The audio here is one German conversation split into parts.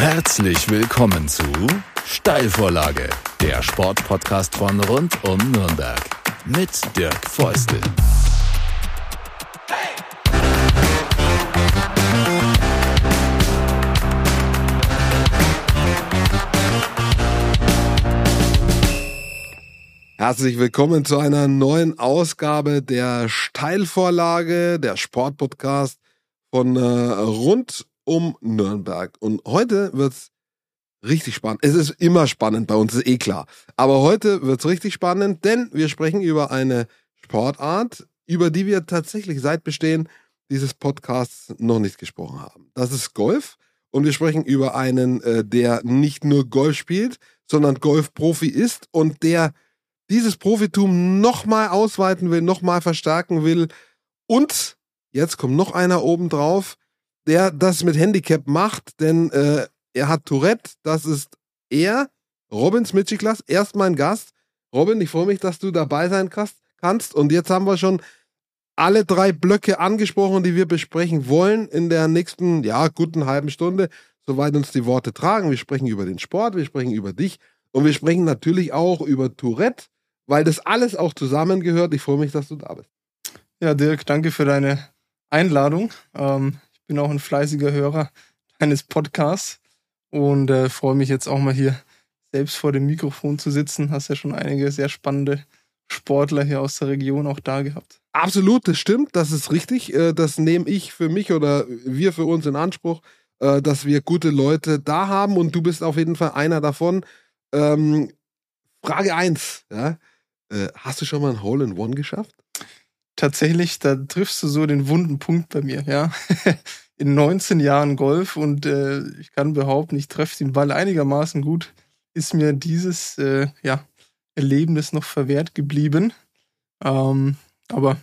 Herzlich willkommen zu Steilvorlage, der Sportpodcast von rund um Nürnberg mit Dirk Feustel. Herzlich willkommen zu einer neuen Ausgabe der Steilvorlage, der Sportpodcast von äh, rund um Nürnberg. Und heute wird's richtig spannend. Es ist immer spannend bei uns, ist eh klar. Aber heute wird's richtig spannend, denn wir sprechen über eine Sportart, über die wir tatsächlich seit Bestehen dieses Podcasts noch nicht gesprochen haben. Das ist Golf. Und wir sprechen über einen, äh, der nicht nur Golf spielt, sondern Golfprofi ist und der dieses Profitum nochmal ausweiten will, nochmal verstärken will. Und jetzt kommt noch einer oben drauf, der das mit Handicap macht, denn äh, er hat Tourette. Das ist er, Robin Smitschiklas, erst mein Gast. Robin, ich freue mich, dass du dabei sein kannst. Und jetzt haben wir schon alle drei Blöcke angesprochen, die wir besprechen wollen in der nächsten, ja, guten halben Stunde, soweit uns die Worte tragen. Wir sprechen über den Sport, wir sprechen über dich und wir sprechen natürlich auch über Tourette weil das alles auch zusammengehört. Ich freue mich, dass du da bist. Ja, Dirk, danke für deine Einladung. Ähm, bin auch ein fleißiger Hörer deines Podcasts und äh, freue mich jetzt auch mal hier selbst vor dem Mikrofon zu sitzen. Hast ja schon einige sehr spannende Sportler hier aus der Region auch da gehabt. Absolut, das stimmt, das ist richtig. Äh, das nehme ich für mich oder wir für uns in Anspruch, äh, dass wir gute Leute da haben und du bist auf jeden Fall einer davon. Ähm, Frage 1, ja. Äh, hast du schon mal ein Hole in One geschafft? Tatsächlich, da triffst du so den wunden Punkt bei mir, ja. in 19 Jahren Golf und äh, ich kann behaupten, ich treffe den Ball einigermaßen gut, ist mir dieses äh, ja, Erlebnis noch verwehrt geblieben. Ähm, aber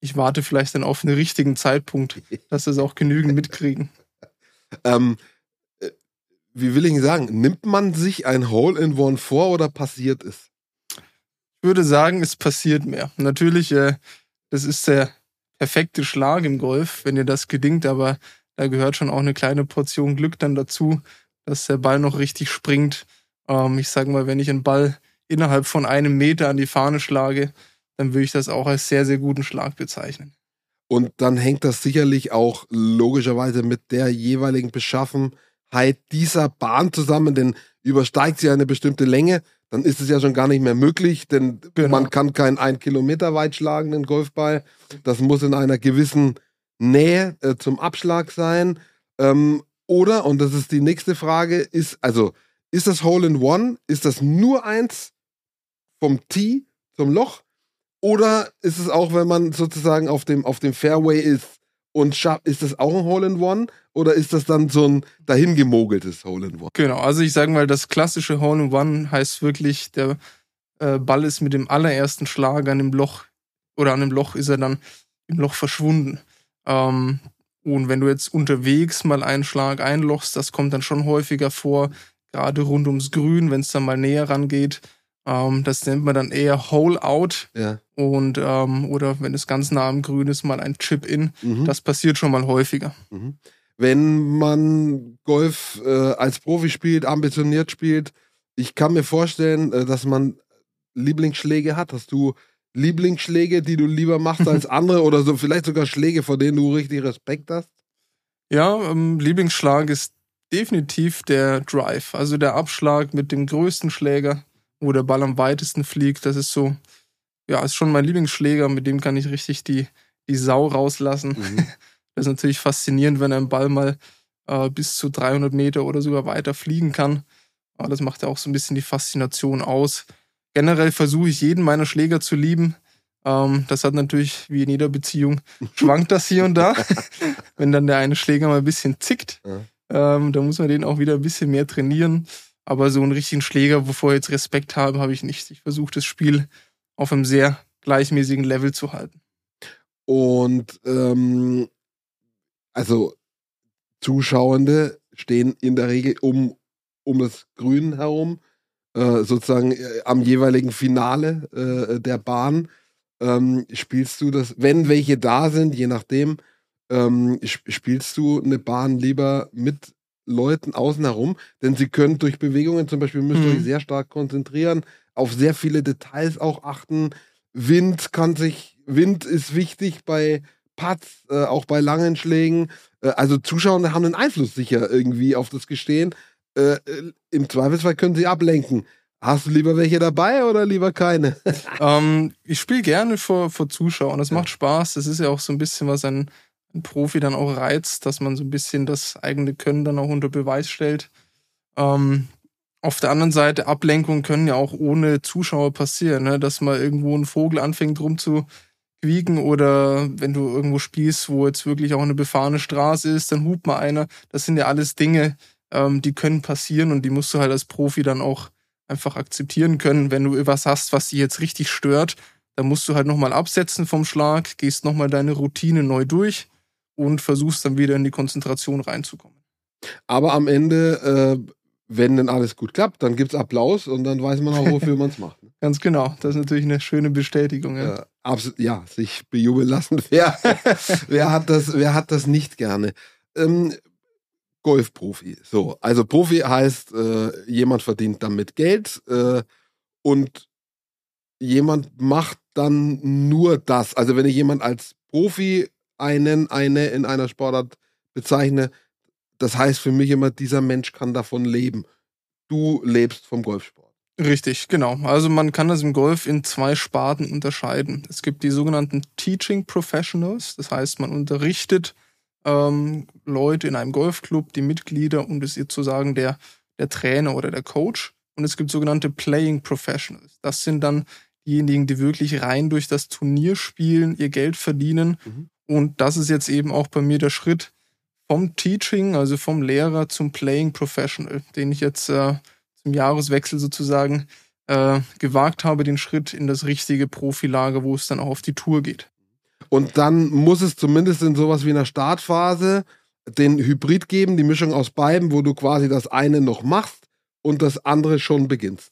ich warte vielleicht dann auf einen richtigen Zeitpunkt, dass das auch genügend mitkriegen. ähm, äh, wie will ich sagen, nimmt man sich ein Hole in One vor oder passiert es? würde sagen, es passiert mehr. Natürlich, äh, das ist der perfekte Schlag im Golf, wenn dir das gedingt, aber da gehört schon auch eine kleine Portion Glück dann dazu, dass der Ball noch richtig springt. Ähm, ich sage mal, wenn ich einen Ball innerhalb von einem Meter an die Fahne schlage, dann würde ich das auch als sehr, sehr guten Schlag bezeichnen. Und dann hängt das sicherlich auch logischerweise mit der jeweiligen Beschaffenheit dieser Bahn zusammen, denn übersteigt sie eine bestimmte Länge, dann ist es ja schon gar nicht mehr möglich, denn genau. man kann keinen ein Kilometer weit schlagen, den Golfball. Das muss in einer gewissen Nähe äh, zum Abschlag sein. Ähm, oder, und das ist die nächste Frage, ist, also, ist das Hole in One, ist das nur eins vom Tee zum Loch? Oder ist es auch, wenn man sozusagen auf dem, auf dem Fairway ist, und ist das auch ein Hole in One oder ist das dann so ein dahingemogeltes Hole in One? Genau, also ich sage mal, das klassische Hole in One heißt wirklich, der äh, Ball ist mit dem allerersten Schlag an dem Loch oder an dem Loch ist er dann im Loch verschwunden. Ähm, und wenn du jetzt unterwegs mal einen Schlag einlochst, das kommt dann schon häufiger vor, gerade rund ums Grün, wenn es dann mal näher rangeht. Ähm, das nennt man dann eher Hole Out. Ja. Und ähm, oder wenn es ganz nah am Grün ist, mal ein Chip in. Mhm. Das passiert schon mal häufiger. Mhm. Wenn man Golf äh, als Profi spielt, ambitioniert spielt, ich kann mir vorstellen, äh, dass man Lieblingsschläge hat. Hast du Lieblingsschläge, die du lieber machst als andere oder so vielleicht sogar Schläge, vor denen du richtig Respekt hast? Ja, ähm, Lieblingsschlag ist definitiv der Drive, also der Abschlag mit dem größten Schläger wo der Ball am weitesten fliegt. Das ist so, ja, ist schon mein Lieblingsschläger, mit dem kann ich richtig die, die Sau rauslassen. Mhm. Das ist natürlich faszinierend, wenn ein Ball mal äh, bis zu 300 Meter oder sogar weiter fliegen kann. Aber das macht ja auch so ein bisschen die Faszination aus. Generell versuche ich jeden meiner Schläger zu lieben. Ähm, das hat natürlich, wie in jeder Beziehung, schwankt das hier und da. wenn dann der eine Schläger mal ein bisschen zickt, ja. ähm, dann muss man den auch wieder ein bisschen mehr trainieren. Aber so einen richtigen Schläger, wovor ich jetzt Respekt habe, habe ich nicht. Ich versuche das Spiel auf einem sehr gleichmäßigen Level zu halten. Und ähm, also Zuschauende stehen in der Regel um, um das Grün herum, äh, sozusagen äh, am jeweiligen Finale äh, der Bahn. Ähm, spielst du das, wenn welche da sind, je nachdem, ähm, spielst du eine Bahn lieber mit Leuten außen herum, denn sie können durch Bewegungen zum Beispiel, müsst ihr Mhm. euch sehr stark konzentrieren, auf sehr viele Details auch achten. Wind kann sich, Wind ist wichtig bei Putts, äh, auch bei langen Schlägen. Äh, also Zuschauer haben einen Einfluss sicher irgendwie auf das Gestehen. Äh, äh, Im Zweifelsfall können sie ablenken. Hast du lieber welche dabei oder lieber keine? Ähm, ich spiele gerne vor, vor Zuschauern. Das macht Spaß. Das ist ja auch so ein bisschen, was ein, ein Profi dann auch reizt, dass man so ein bisschen das eigene Können dann auch unter Beweis stellt. Ähm, auf der anderen Seite, Ablenkungen können ja auch ohne Zuschauer passieren, ne? dass mal irgendwo ein Vogel anfängt rumzuquieken oder wenn du irgendwo spielst, wo jetzt wirklich auch eine befahrene Straße ist, dann hupt mal einer. Das sind ja alles Dinge, ähm, die können passieren und die musst du halt als Profi dann auch einfach akzeptieren können. Wenn du was hast, was dich jetzt richtig stört, dann musst du halt nochmal absetzen vom Schlag, gehst nochmal deine Routine neu durch und versuchst dann wieder in die Konzentration reinzukommen. Aber am Ende, äh, wenn denn alles gut klappt, dann gibt's Applaus und dann weiß man auch, wofür man es macht. ne? Ganz genau. Das ist natürlich eine schöne Bestätigung. Ja. Äh, abs- ja, sich bejubeln lassen. Wer, wer, hat das, wer hat das nicht gerne? Ähm, Golfprofi. So, also Profi heißt, äh, jemand verdient damit Geld äh, und jemand macht dann nur das. Also wenn ich jemand als Profi einen, eine in einer Sportart bezeichne, das heißt für mich immer, dieser Mensch kann davon leben. Du lebst vom Golfsport. Richtig, genau. Also man kann das im Golf in zwei Sparten unterscheiden. Es gibt die sogenannten Teaching Professionals, das heißt, man unterrichtet ähm, Leute in einem Golfclub, die Mitglieder und ist sozusagen der, der Trainer oder der Coach. Und es gibt sogenannte Playing Professionals. Das sind dann diejenigen, die wirklich rein durch das Turnier spielen, ihr Geld verdienen. Mhm. Und das ist jetzt eben auch bei mir der Schritt vom Teaching, also vom Lehrer zum Playing Professional, den ich jetzt äh, zum Jahreswechsel sozusagen äh, gewagt habe, den Schritt in das richtige Profilager, wo es dann auch auf die Tour geht. Und dann muss es zumindest in sowas wie einer Startphase den Hybrid geben, die Mischung aus beiden, wo du quasi das eine noch machst und das andere schon beginnst.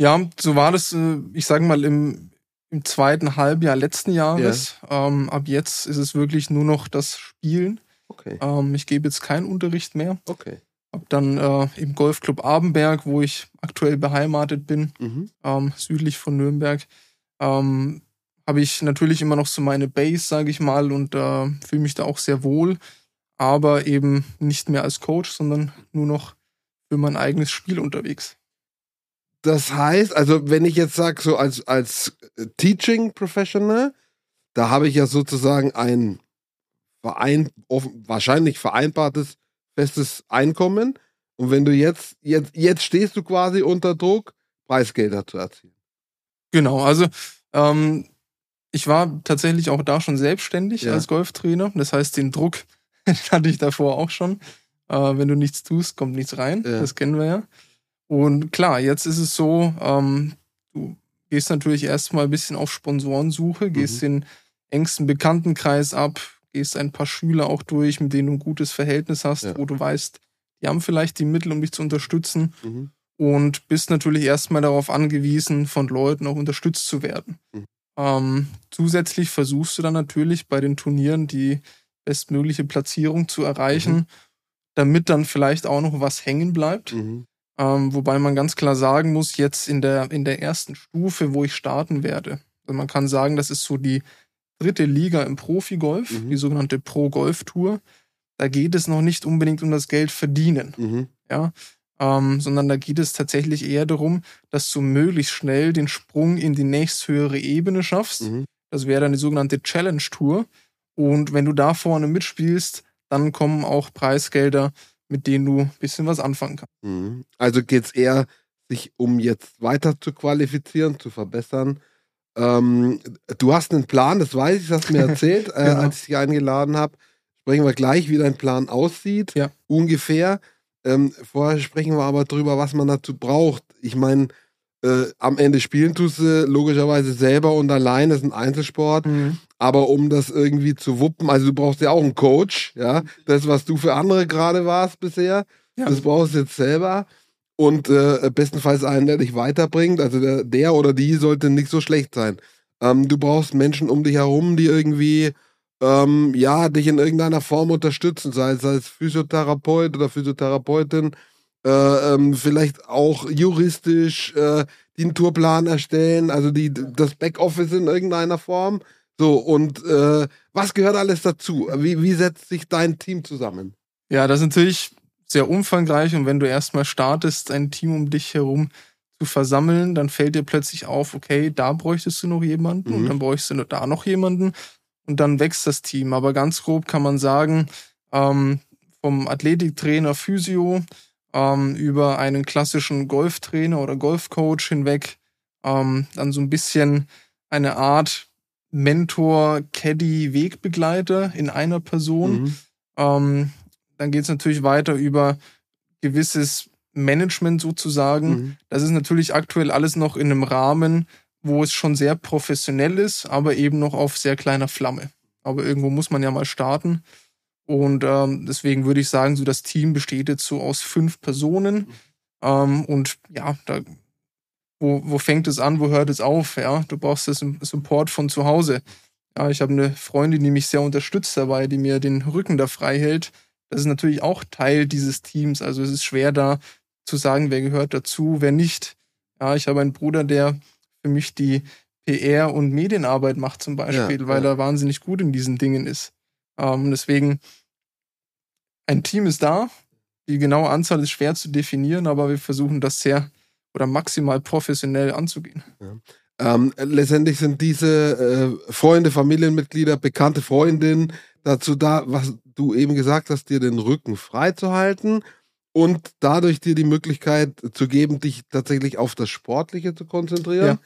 Ja, so war das, äh, ich sage mal, im, im zweiten Halbjahr letzten Jahres. Ähm, ab jetzt ist es wirklich nur noch das Spielen. Okay, Ähm, ich gebe jetzt keinen Unterricht mehr. okay. Hab dann äh, im Golfclub Abenberg, wo ich aktuell beheimatet bin, Mhm. ähm, südlich von Nürnberg, ähm, habe ich natürlich immer noch so meine Base, sage ich mal, und äh, fühle mich da auch sehr wohl, aber eben nicht mehr als Coach, sondern nur noch für mein eigenes Spiel unterwegs. Das heißt, also wenn ich jetzt sage, so als, als äh, Teaching Professional, da habe ich ja sozusagen ein verein, offen, wahrscheinlich vereinbartes festes Einkommen. Und wenn du jetzt, jetzt, jetzt stehst du quasi unter Druck, Preisgelder zu erzielen. Genau, also ähm, ich war tatsächlich auch da schon selbstständig Ja. als Golftrainer. Das heißt, den Druck hatte ich davor auch schon. Äh, wenn du nichts tust, kommt nichts rein. Ja. Das kennen wir ja. Und klar, jetzt ist es so, ähm, du gehst natürlich erstmal ein bisschen auf Sponsorensuche, gehst Mhm. den engsten Bekanntenkreis ab, gehst ein paar Schüler auch durch, mit denen du ein gutes Verhältnis hast, Ja. wo du weißt, die haben vielleicht die Mittel, um dich zu unterstützen Mhm. und bist natürlich erstmal darauf angewiesen, von Leuten auch unterstützt zu werden. Mhm. Ähm, zusätzlich versuchst du dann natürlich bei den Turnieren die bestmögliche Platzierung zu erreichen, Mhm. damit dann vielleicht auch noch was hängen bleibt. Mhm. Ähm, wobei man ganz klar sagen muss, jetzt in der, in der ersten Stufe, wo ich starten werde, also man kann sagen, das ist so die dritte Liga im Profigolf, Mhm. die sogenannte Pro-Golf-Tour. Da geht es noch nicht unbedingt um das Geld verdienen Mhm. ja, ähm, sondern da geht es tatsächlich eher darum, dass du möglichst schnell den Sprung in die nächsthöhere Ebene schaffst. Mhm. Das wäre dann die sogenannte Challenge Tour. Und wenn du da vorne mitspielst, dann kommen auch Preisgelder, mit denen du ein bisschen was anfangen kannst. Mhm. Also geht es eher, sich um jetzt weiter zu qualifizieren, zu verbessern. Ähm, du hast einen Plan, das weiß ich, das hast du mir erzählt, äh, Genau. als ich dich eingeladen habe. Sprechen wir gleich, wie dein Plan aussieht. Ja. Ungefähr. Ähm, vorher sprechen wir aber drüber, was man dazu braucht. Ich meine, äh, am Ende spielen tust du logischerweise selber und allein, das ist ein Einzelsport. Aber um das irgendwie zu wuppen, also du brauchst ja auch einen Coach, ja. Das, was du für andere gerade warst bisher, Ja. das brauchst du jetzt selber. Und äh, bestenfalls einen, der dich weiterbringt. Also der, der oder die sollte nicht so schlecht sein. Ähm, du brauchst Menschen um dich herum, die irgendwie ähm, ja, dich in irgendeiner Form unterstützen, sei es als Physiotherapeut oder Physiotherapeutin, ähm, vielleicht auch juristisch äh, den Tourplan erstellen, also die, das Backoffice in irgendeiner Form. So, und äh, was gehört alles dazu? Wie, wie setzt sich dein Team zusammen? Ja, das ist natürlich sehr umfangreich und wenn du erstmal startest, ein Team um dich herum zu versammeln, dann fällt dir plötzlich auf, okay, da bräuchtest du noch jemanden mhm. und dann bräuchtest du da noch jemanden und dann wächst das Team. Aber ganz grob kann man sagen, ähm, vom Athletiktrainer Physio ähm, über einen klassischen Golftrainer oder Golfcoach hinweg, ähm, dann so ein bisschen eine Art Mentor, Caddy, Wegbegleiter in einer Person. Mhm. Ähm, dann geht es natürlich weiter über gewisses Management sozusagen. Mhm. Das ist natürlich aktuell alles noch in einem Rahmen, wo es schon sehr professionell ist, aber eben noch auf sehr kleiner Flamme. Aber irgendwo muss man ja mal starten. Und ähm, deswegen würde ich sagen, so das Team besteht jetzt so aus fünf Personen. Ähm, und ja, da, wo, wo fängt es an, wo hört es auf? Ja, du brauchst das Support von zu Hause. Ja, ich habe eine Freundin, die mich sehr unterstützt dabei, die mir den Rücken da frei hält. Das ist natürlich auch Teil dieses Teams. Also es ist schwer da zu sagen, wer gehört dazu, wer nicht. Ja, ich habe einen Bruder, der für mich die PR und Medienarbeit macht zum Beispiel, ja, weil ja. er wahnsinnig gut in diesen Dingen ist. Ähm, deswegen, ein Team ist da. Die genaue Anzahl ist schwer zu definieren, aber wir versuchen das sehr oder maximal professionell anzugehen. Ja. Ähm, letztendlich sind diese äh, Freunde, Familienmitglieder, bekannte Freundinnen dazu da, was du eben gesagt hast, dir den Rücken frei zu halten und dadurch dir die Möglichkeit zu geben, dich tatsächlich auf das Sportliche zu konzentrieren.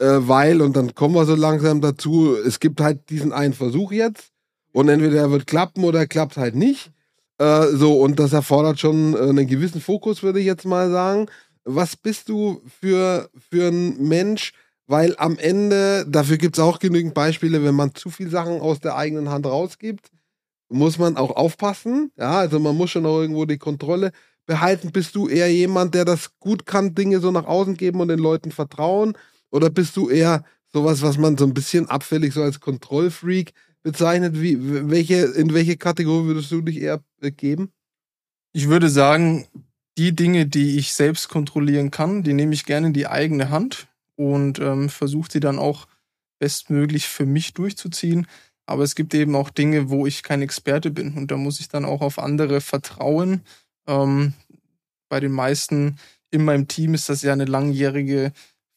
Ja. Äh, weil, und dann kommen wir so langsam dazu, es gibt halt diesen einen Versuch jetzt und entweder er wird klappen oder er klappt halt nicht. Äh, so, und das erfordert schon äh, einen gewissen Fokus, würde ich jetzt mal sagen. Was bist du für, für ein Mensch? Weil am Ende, dafür gibt es auch genügend Beispiele, wenn man zu viel Sachen aus der eigenen Hand rausgibt, muss man auch aufpassen. Ja, also man muss schon auch irgendwo die Kontrolle behalten. Bist du eher jemand, der das gut kann, Dinge so nach außen geben und den Leuten vertrauen? Oder bist du eher sowas, was man so ein bisschen abfällig so als Kontrollfreak bezeichnet? Wie, welche, in welche Kategorie würdest du dich eher geben? Ich würde sagen, die Dinge, die ich selbst kontrollieren kann, die nehme ich gerne in die eigene Hand und ähm, versuche sie dann auch bestmöglich für mich durchzuziehen. Aber es gibt eben auch Dinge, wo ich kein Experte bin und da muss ich dann auch auf andere vertrauen. Ähm, bei den meisten in meinem Team ist das ja eine langjährige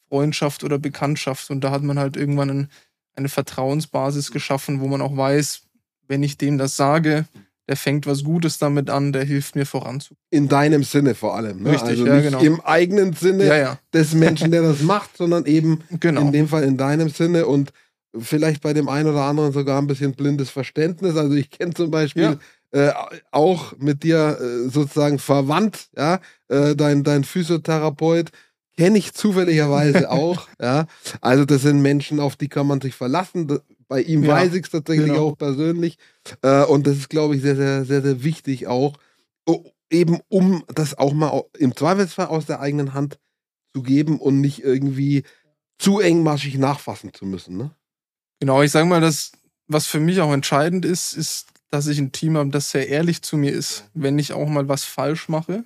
Freundschaft oder Bekanntschaft und da hat man halt irgendwann ein, eine Vertrauensbasis geschaffen, wo man auch weiß, wenn ich dem das sage, der fängt was Gutes damit an, der hilft mir voranzukommen. In deinem Sinne vor allem. Ne? Richtig, also ja, nicht genau. im eigenen Sinne Ja, ja. des Menschen, der das macht, sondern eben Genau. in dem Fall in deinem Sinne und vielleicht bei dem einen oder anderen sogar ein bisschen blindes Verständnis. Also ich kenne zum Beispiel äh, auch mit dir äh, sozusagen verwandt, ja, äh, dein, dein Physiotherapeut kenne ich zufälligerweise auch, ja. Also das sind Menschen, auf die kann man sich verlassen. Bei ihm Ja, weiß ich es tatsächlich genau. auch persönlich. Äh, und das ist, glaube ich, sehr, sehr, sehr, sehr wichtig auch, eben um das auch mal im Zweifelsfall aus der eigenen Hand zu geben und nicht irgendwie zu engmaschig nachfassen zu müssen. Ne? Genau, ich sage mal, das, was für mich auch entscheidend ist, ist, dass ich ein Team habe, das sehr ehrlich zu mir ist. Wenn ich auch mal was falsch mache,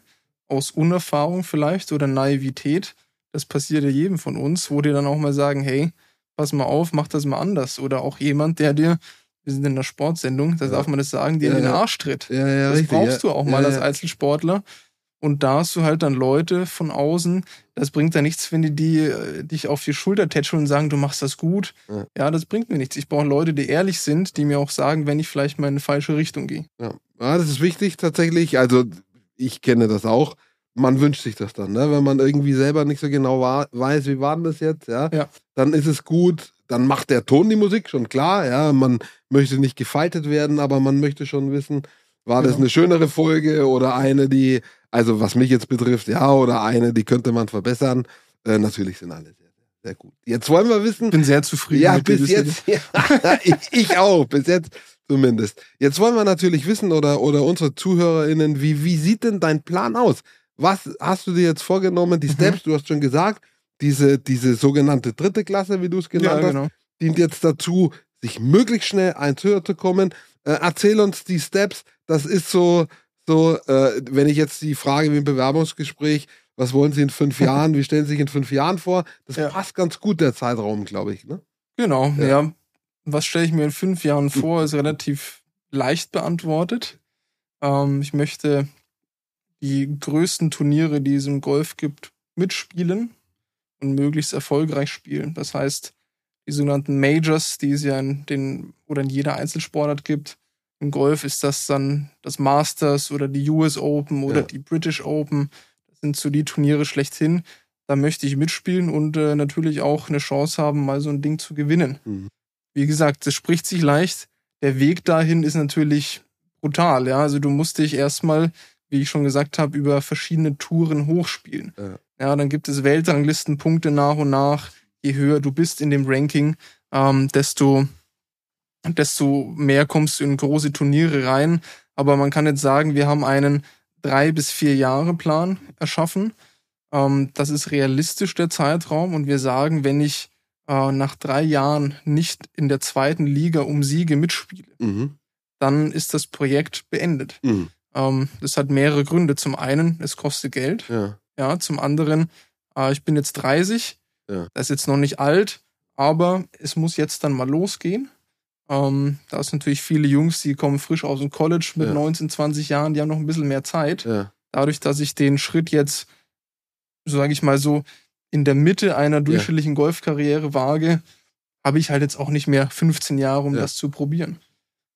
aus Unerfahrung vielleicht oder Naivität, das passiert ja jedem von uns, wo die dann auch mal sagen, hey, pass mal auf, mach das mal anders. Oder auch jemand, der dir, wir sind in einer Sportsendung, da Ja. darf man das sagen, dir Ja, in den. Arsch tritt. Ja, ja, Das richtig. brauchst du auch mal als. Einzelsportler. Und da hast du halt dann Leute von außen, das bringt ja nichts, wenn die, die äh, dich auf die Schulter tätscheln und sagen, du machst das gut. Ja. Ja, das bringt mir nichts. Ich brauche Leute, die ehrlich sind, die mir auch sagen, wenn ich vielleicht mal in eine falsche Richtung gehe. Ja. ja, das ist wichtig tatsächlich. Also ich kenne das auch. Man wünscht sich das dann, ne? wenn man irgendwie selber nicht so genau weiß, wie war denn das jetzt, ja? Ja. Dann ist es gut. Dann macht der Ton die Musik schon klar, ja. Man möchte nicht gefaltet werden, aber man möchte schon wissen, war das Genau. eine schönere Folge oder eine, die, also was mich jetzt betrifft, ja, oder eine, die könnte man verbessern. Äh, natürlich sind alle sehr, sehr, gut. Jetzt wollen wir wissen, Ich bin sehr zufrieden ja, bis jetzt. Ja, ich, ich auch, bis jetzt zumindest. Jetzt wollen wir natürlich wissen oder, oder unsere ZuhörerInnen, wie, wie sieht denn dein Plan aus? Was hast du dir jetzt vorgenommen? Die Mhm. Steps, du hast schon gesagt, diese, diese sogenannte dritte Klasse, wie du es genannt Ja, hast, genau. dient jetzt dazu, sich möglichst schnell eins höher zu kommen. Äh, erzähl uns die Steps. Das ist so, so, äh, wenn ich jetzt die Frage wie im Bewerbungsgespräch, was wollen Sie in fünf Jahren, wie stellen Sie sich in fünf Jahren vor? Das Ja. passt ganz gut, der Zeitraum, glaube ich. Ne? Genau, Ja. ja. Was stelle ich mir in fünf Jahren vor, ist relativ leicht beantwortet. Ähm, ich möchte die größten Turniere, die es im Golf gibt, mitspielen und möglichst erfolgreich spielen. Das heißt, die sogenannten Majors, die es ja in den oder in jeder Einzelsportart gibt. Im Golf ist das dann das Masters oder die US Open oder Ja. die British Open. Das sind so die Turniere schlechthin. Da möchte ich mitspielen und äh, natürlich auch eine Chance haben, mal so ein Ding zu gewinnen. Mhm. Wie gesagt, es spricht sich leicht. Der Weg dahin ist natürlich brutal. Ja, also du musst dich erstmal, wie ich schon gesagt habe, über verschiedene Touren hochspielen. Ja. Ja, dann gibt es Weltranglistenpunkte nach und nach. Je höher du bist in dem Ranking, ähm, desto, desto mehr kommst du in große Turniere rein. Aber man kann jetzt sagen, wir haben einen drei bis vier Jahre Plan erschaffen. Ähm, das ist realistisch der Zeitraum und wir sagen, wenn ich äh, nach drei Jahren nicht in der zweiten Liga um Siege mitspiele, Mhm. dann ist das Projekt beendet. Mhm. Ähm, das hat mehrere Gründe. Zum einen, es kostet Geld. Ja. Ja, zum anderen, äh, ich bin jetzt 30, Ja. das ist jetzt noch nicht alt, aber es muss jetzt dann mal losgehen. Ähm, da ist natürlich viele Jungs, die kommen frisch aus dem College mit Ja. 19, 20 Jahren, die haben noch ein bisschen mehr Zeit. Ja. Dadurch, dass ich den Schritt jetzt, so sage ich mal so, in der Mitte einer durchschnittlichen Golfkarriere wage, habe ich halt jetzt auch nicht mehr 15 Jahre, um Ja. das zu probieren.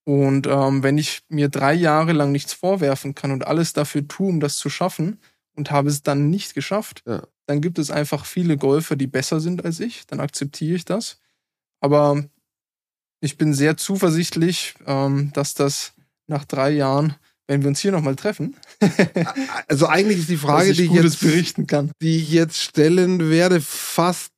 Und ähm, wenn ich mir drei Jahre lang nichts vorwerfen kann und alles dafür tue, um das zu schaffen und habe es dann nicht geschafft, Ja. dann gibt es einfach viele Golfer, die besser sind als ich. Dann akzeptiere ich das. Aber ich bin sehr zuversichtlich, ähm, dass das nach drei Jahren, wenn wir uns hier nochmal treffen, Also eigentlich ist die Frage, dass die ich ich, jetzt, berichten kann. die ich jetzt stellen werde, fast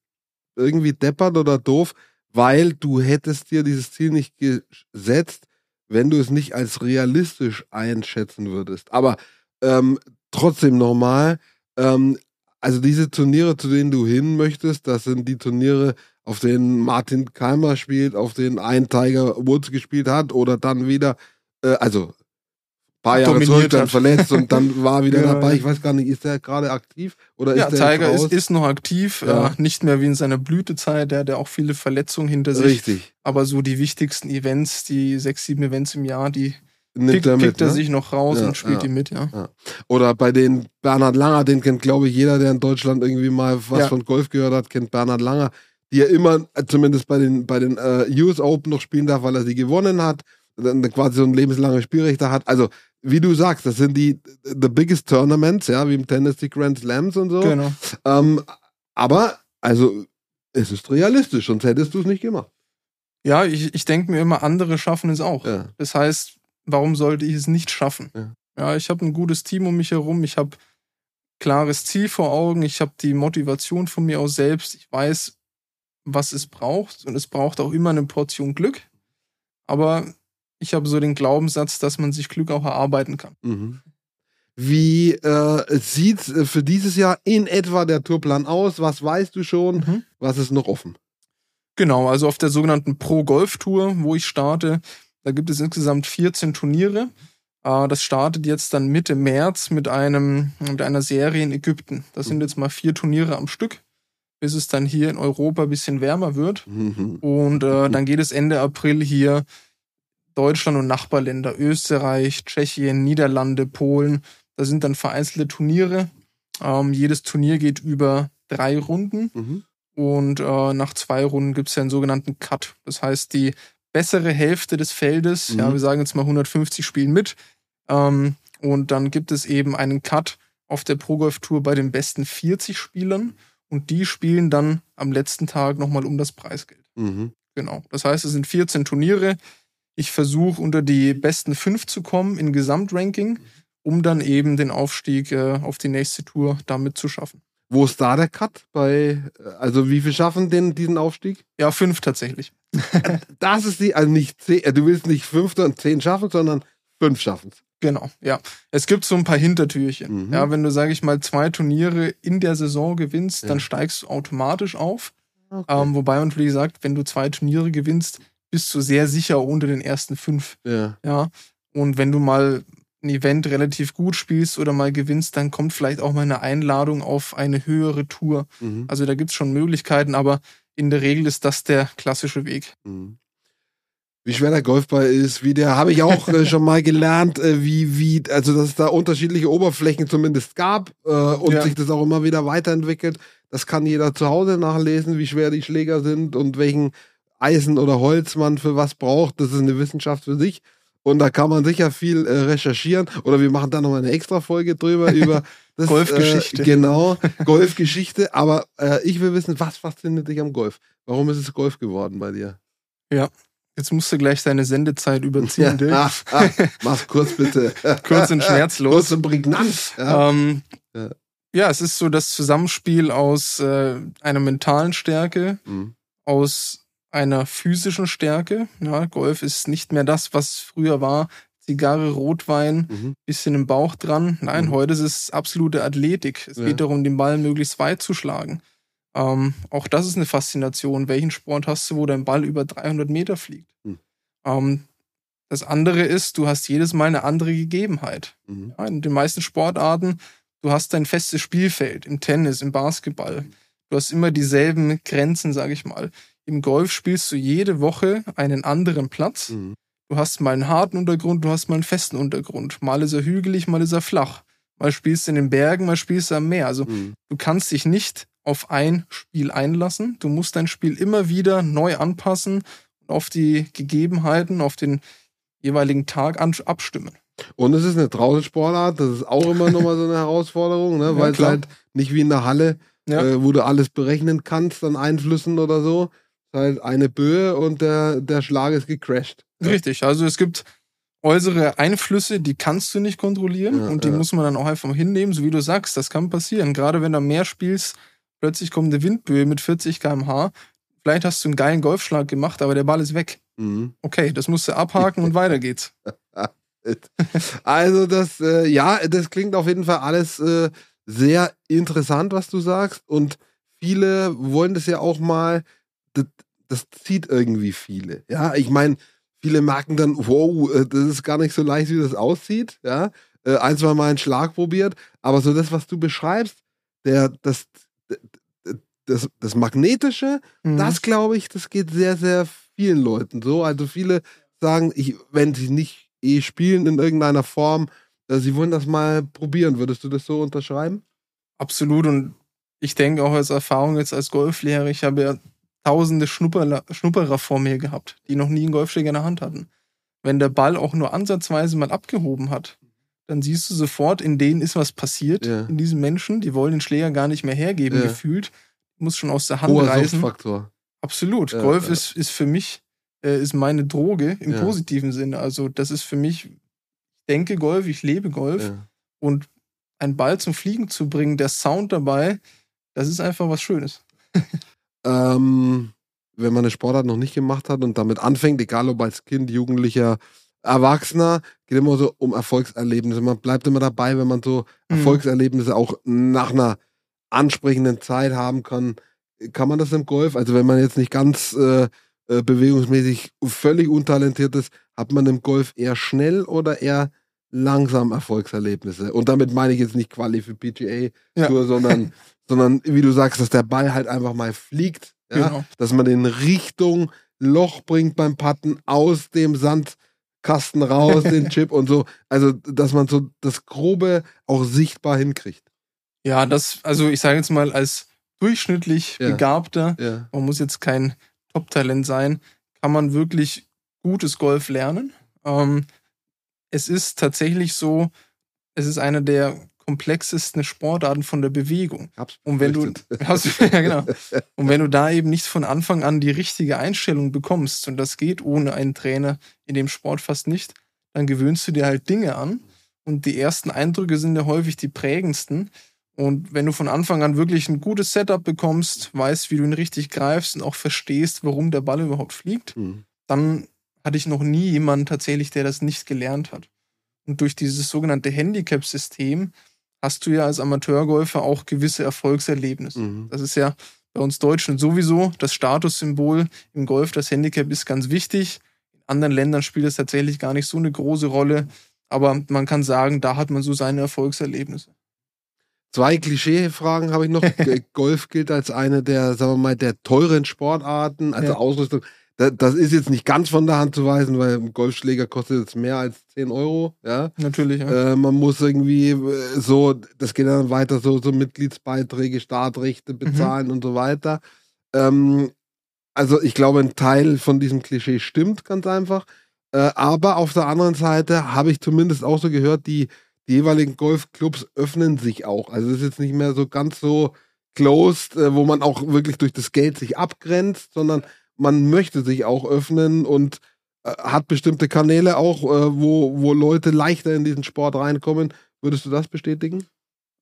irgendwie deppert oder doof, weil du hättest dir dieses Ziel nicht gesetzt, wenn du es nicht als realistisch einschätzen würdest. Aber ähm, trotzdem nochmal, ähm, also diese Turniere, zu denen du hin möchtest, das sind die Turniere, auf denen Martin Keimer spielt, auf denen ein Tiger Woods gespielt hat oder dann wieder, äh, also ein paar Jahre zurück, dann hat. verletzt und dann war wieder Ja, dabei. ja. Ich weiß gar nicht, ist der gerade aktiv oder Ja, ist der Tiger ist, ist noch aktiv, Ja. äh, nicht mehr wie in seiner Blütezeit, der hat ja auch viele Verletzungen hinter sich. Richtig. Aber so die wichtigsten Events, die sechs, sieben Events im Jahr, die Nimmt pickt, er mit, pickt er ne? sich noch raus Ja, und spielt ja. die mit, ja. Oder bei den Bernhard Langer, den kennt, glaube ich, jeder, der in Deutschland irgendwie mal was Ja. von Golf gehört hat, kennt Bernhard Langer, die er immer, äh, zumindest bei den, bei den äh, US Open noch spielen darf, weil er sie gewonnen hat, dann quasi so ein lebenslanges Spielrecht hat. Also, wie du sagst, das sind die the biggest tournaments, ja, wie im Tennis die Grand Slams und so. Genau. Ähm, aber, also, es ist realistisch, sonst hättest du es nicht gemacht. Ja, ich, ich denke mir immer, andere schaffen es auch. Ja. Das heißt, warum sollte ich es nicht schaffen? Ja. Ja, ich habe ein gutes Team um mich herum, ich habe klares Ziel vor Augen, ich habe die Motivation von mir aus selbst, ich weiß, was es braucht und es braucht auch immer eine Portion Glück. Aber ich habe so den Glaubenssatz, dass man sich Glück auch erarbeiten kann. Mhm. Wie äh, sieht für dieses Jahr in etwa der Tourplan aus? Was weißt du schon? Mhm. Was ist noch offen? Genau, also auf der sogenannten Pro Golf Tour, wo ich starte, da gibt es insgesamt 14 Turniere. Äh, Das startet jetzt dann Mitte März mit einem mit einer Serie in Ägypten. Das sind jetzt mal vier Turniere am Stück, bis es dann hier in Europa ein bisschen wärmer wird. Mhm. Und äh, dann geht es Ende April hier Deutschland und Nachbarländer, Österreich, Tschechien, Niederlande, Polen. Da sind dann vereinzelte Turniere. Ähm, jedes Turnier geht über drei Runden. Mhm. Und äh, nach zwei Runden gibt es ja einen sogenannten Cut. Das heißt, die bessere Hälfte des Feldes, Mhm. ja, wir sagen jetzt mal 150 spielen mit. Ähm, und dann gibt es eben einen Cut auf der Pro Golf Tour bei den besten 40 Spielern. Und die spielen dann am letzten Tag nochmal um das Preisgeld. Mhm. Genau. Das heißt, es sind 14 Turniere. Ich versuche unter die besten fünf zu kommen in Gesamtranking, um dann eben den Aufstieg äh, auf die nächste Tour damit zu schaffen. Wo ist da der Cut? Bei, äh, also wie viel schaffen denn diesen Aufstieg? Ja, fünf tatsächlich. Das ist die, also nicht zehn, äh, du willst nicht fünfte und zehn schaffen, sondern fünf schaffen. Genau, ja. Es gibt so ein paar Hintertürchen. Mhm. Ja, wenn du, sage ich mal, zwei Turniere in der Saison gewinnst, Ja. dann steigst du automatisch auf. Okay. Ähm, wobei man natürlich sagt, wenn du zwei Turniere gewinnst, bist du sehr sicher unter den ersten fünf. Ja. Ja. Und wenn du mal ein Event relativ gut spielst oder mal gewinnst, dann kommt vielleicht auch mal eine Einladung auf eine höhere Tour. Mhm. Also da gibt's schon Möglichkeiten, aber in der Regel ist das der klassische Weg. Mhm. Wie schwer der Golfball ist, wie der habe ich auch äh, schon mal gelernt, äh, wie, wie, also dass es da unterschiedliche Oberflächen zumindest gab äh, und Ja. sich das auch immer wieder weiterentwickelt. Das kann jeder zu Hause nachlesen, wie schwer die Schläger sind und welchen Eisen oder Holz man für was braucht. Das ist eine Wissenschaft für sich. Und da kann man sicher viel äh, recherchieren. Oder wir machen da nochmal eine extra Folge drüber, über das, Golfgeschichte. Äh, genau, Golfgeschichte. Aber äh, ich will wissen, was fasziniert dich am Golf? Warum ist es Golf geworden bei dir? Jetzt musst du gleich deine Sendezeit überziehen, Dirk. ah, ah, mach's kurz bitte. Kurz und schmerzlos. Kurz und prägnant. Ja. Ähm, Ja. ja. es ist so das Zusammenspiel aus äh, einer mentalen Stärke, Mhm. aus einer physischen Stärke. Ja, Golf ist nicht mehr das, was früher war. Zigarre, Rotwein, Mhm. bisschen im Bauch dran. Nein, Mhm. heute ist es absolute Athletik. Es Ja. geht darum, den Ball möglichst weit zu schlagen. Ähm, auch das ist eine Faszination. Welchen Sport hast du, wo dein Ball über 300 Meter fliegt? Mhm. Ähm, das andere ist, du hast jedes Mal eine andere Gegebenheit. Mhm. Ja, in den meisten Sportarten, du hast dein festes Spielfeld, im Tennis, im Basketball. Du hast immer dieselben Grenzen, sage ich mal. Im Golf spielst du jede Woche einen anderen Platz. Mhm. Du hast mal einen harten Untergrund, du hast mal einen festen Untergrund. Mal ist er hügelig, mal ist er flach. Mal spielst du in den Bergen, mal spielst du am Meer. Also Mhm. du kannst dich nicht auf ein Spiel einlassen. Du musst dein Spiel immer wieder neu anpassen und auf die Gegebenheiten, auf den jeweiligen Tag abstimmen. Und es ist eine Draußensportart, das ist auch immer nochmal so eine Herausforderung, ne? Ja, weil es halt nicht wie in der Halle, Ja. äh, wo du alles berechnen kannst an Einflüssen oder so. Es ist halt eine Böe und der, der Schlag ist gecrashed. Richtig, also es gibt äußere Einflüsse, die kannst du nicht kontrollieren Ja, und die muss man dann auch einfach hinnehmen, so wie du sagst, das kann passieren. Gerade wenn du am Meer spielst, plötzlich kommt eine Windböe mit 40 km/h, vielleicht hast du einen geilen Golfschlag gemacht, aber der Ball ist weg. Mhm. Okay, das musst du abhaken und weiter geht's. Also das, äh, ja, das klingt auf jeden Fall alles äh, sehr interessant, was du sagst. Und viele wollen das ja auch mal, das, das zieht irgendwie viele. Ja, ich meine, viele merken dann, wow, äh, das ist gar nicht so leicht, wie das aussieht. Ja, äh, ein, zwei Mal einen Schlag probiert. Aber so das, was du beschreibst, der, das, das, das Magnetische, Mhm. das glaube ich, das geht sehr, sehr vielen Leuten so. Also viele sagen, ich, wenn sie nicht eh spielen in irgendeiner Form, äh, sie wollen das mal probieren. Würdest du das so unterschreiben? Absolut. Und ich denke auch als Erfahrung jetzt als Golflehrer, ich habe ja tausende Schnupperla Schnupperer vor mir gehabt, die noch nie einen Golfschläger in der Hand hatten. Wenn der Ball auch nur ansatzweise mal abgehoben hat, dann siehst du sofort, in denen ist was passiert, Ja. in diesen Menschen, die wollen den Schläger gar nicht mehr hergeben, Ja. gefühlt. Muss schon aus der Hand Hoher reißen. Suchtfaktor. Absolut. Ja, Golf ja. Ist, ist für mich, äh, ist meine Droge im Ja. positiven Sinne. Also das ist für mich, ich denke Golf, ich lebe Golf und einen Ball zum Fliegen zu bringen, der Sound dabei, das ist einfach was Schönes. Ähm, wenn man eine Sportart noch nicht gemacht hat und damit anfängt, egal ob als Kind, Jugendlicher, Erwachsener, geht immer so um Erfolgserlebnisse. Man bleibt immer dabei, wenn man so Mhm. Erfolgserlebnisse auch nach einer ansprechenden Zeit haben kann. Kann man das im Golf? Also wenn man jetzt nicht ganz äh, äh, bewegungsmäßig völlig untalentiert ist, hat man im Golf eher schnell oder eher langsam Erfolgserlebnisse? Und damit meine ich jetzt nicht Quali für PGA, Ja. Tour, sondern, sondern wie du sagst, dass der Ball halt einfach mal fliegt. Ja? Genau. Dass man den Richtung Loch bringt beim Patten aus dem Sandkasten raus, den Chip und so. Also, dass man so das Grobe auch sichtbar hinkriegt. Ja, das, also ich sage jetzt mal, als durchschnittlich Ja. Begabter, Ja. man muss jetzt kein Top-Talent sein, kann man wirklich gutes Golf lernen. Ähm, es ist tatsächlich so, es ist eine der komplexesten Sportarten von der Bewegung. Hab's Und wenn du- ja, genau. Und wenn du da eben nicht von Anfang an die richtige Einstellung bekommst, und das geht ohne einen Trainer in dem Sport fast nicht, dann gewöhnst du dir halt Dinge an. Und die ersten Eindrücke sind ja häufig die prägendsten. Und wenn du von Anfang an wirklich ein gutes Setup bekommst, weißt, wie du ihn richtig greifst und auch verstehst, warum der Ball überhaupt fliegt, Hm. dann hatte ich noch nie jemanden tatsächlich, der das nicht gelernt hat. Und durch dieses sogenannte Handicap-System hast du ja als Amateurgolfer auch gewisse Erfolgserlebnisse. Mhm. Das ist ja Bei uns Deutschen sowieso. Das Statussymbol im Golf, das Handicap ist ganz wichtig. In anderen Ländern spielt es tatsächlich gar nicht so eine große Rolle. Aber man kann sagen, da hat man so seine Erfolgserlebnisse. Zwei Klischee-Fragen habe ich noch. Golf gilt als eine der, sagen wir mal, der teuren Sportarten, also ja. Ausrüstung. Das ist jetzt nicht ganz von der Hand zu weisen, weil ein Golfschläger kostet jetzt mehr als 10 Euro. Ja, natürlich. Ja. Äh, man muss irgendwie äh, so, das geht dann weiter, so, so Mitgliedsbeiträge, Startrechte mhm. bezahlen mhm. und so weiter. Ähm, also ich glaube, ein Teil von diesem Klischee stimmt ganz einfach. Äh, aber auf der anderen Seite habe ich zumindest auch so gehört, die, die jeweiligen Golfclubs öffnen sich auch. Also es ist jetzt nicht mehr so ganz so closed, äh, wo man auch wirklich durch das Geld sich abgrenzt, sondern man möchte sich auch öffnen und äh, hat bestimmte Kanäle auch, äh, wo, wo Leute leichter in diesen Sport reinkommen. Würdest du das bestätigen?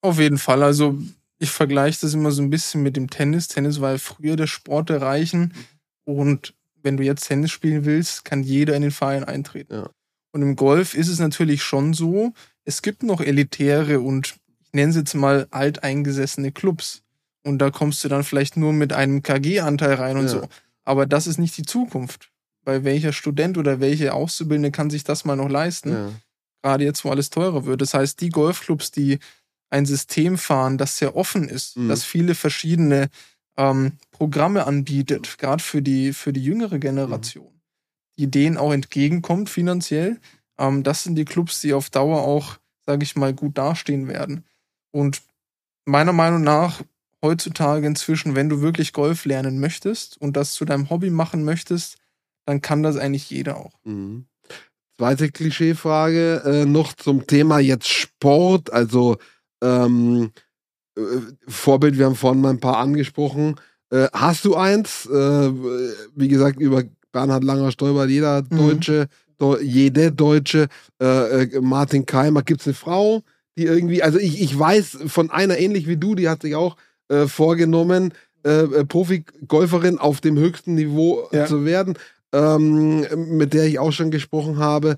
Auf jeden Fall. Also ich vergleiche das immer so ein bisschen mit dem Tennis. Tennis war ja früher der Sport der Reichen und wenn du jetzt Tennis spielen willst, kann jeder in den Verein eintreten. Ja. Und im Golf ist es natürlich schon so, es gibt noch elitäre und ich nenne es jetzt mal alteingesessene Clubs. Und da kommst du dann vielleicht nur mit einem KG-Anteil rein und ja. so. Aber das ist nicht die Zukunft. Weil welcher Student oder welche Auszubildende kann sich das mal noch leisten? Ja. Gerade jetzt, wo alles teurer wird. Das heißt, die Golfclubs, die ein System fahren, das sehr offen ist, mhm. das viele verschiedene ähm, Programme anbietet, gerade für die, für die jüngere Generation, mhm. Die denen auch entgegenkommt finanziell, ähm, das sind die Clubs, die auf Dauer auch, sage ich mal, gut dastehen werden. Und meiner Meinung nach heutzutage inzwischen, wenn du wirklich Golf lernen möchtest und das zu deinem Hobby machen möchtest, dann kann das eigentlich jeder auch. Mhm. Zweite Klischeefrage äh, noch zum Thema jetzt Sport. Also ähm, äh, Vorbild, wir haben vorhin mal ein paar angesprochen. Äh, hast du eins? Äh, wie gesagt, über Bernhard Langer stolpert jeder mhm. Deutsche, mhm. jede Deutsche. Äh, äh, Martin Keimer, gibt es eine Frau, die irgendwie, also ich, ich weiß von einer ähnlich wie du, die hat sich auch äh, vorgenommen, äh, äh, Profi-Golferin auf dem höchsten Niveau ja. zu werden, ähm, mit der ich auch schon gesprochen habe.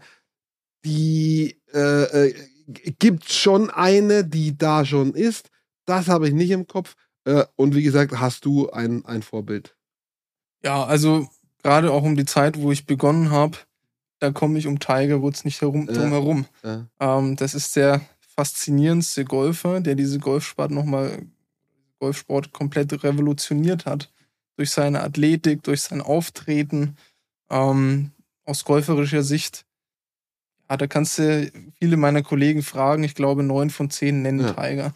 Die äh, äh, gibt schon eine, die da schon ist. Das habe ich nicht im Kopf. Äh, und wie gesagt, hast du ein, ein Vorbild? Ja, also gerade auch um die Zeit, wo ich begonnen habe, da komme ich um Tiger Woods nicht herum, drum herum. Ja. Ähm, das ist der faszinierendste Golfer, der diese Golfsport nochmal Golfsport komplett revolutioniert hat. Durch seine Athletik, durch sein Auftreten, ähm, aus golferischer Sicht. Ja, da kannst du viele meiner Kollegen fragen. Ich glaube, neun von zehn nennen ja, Tiger.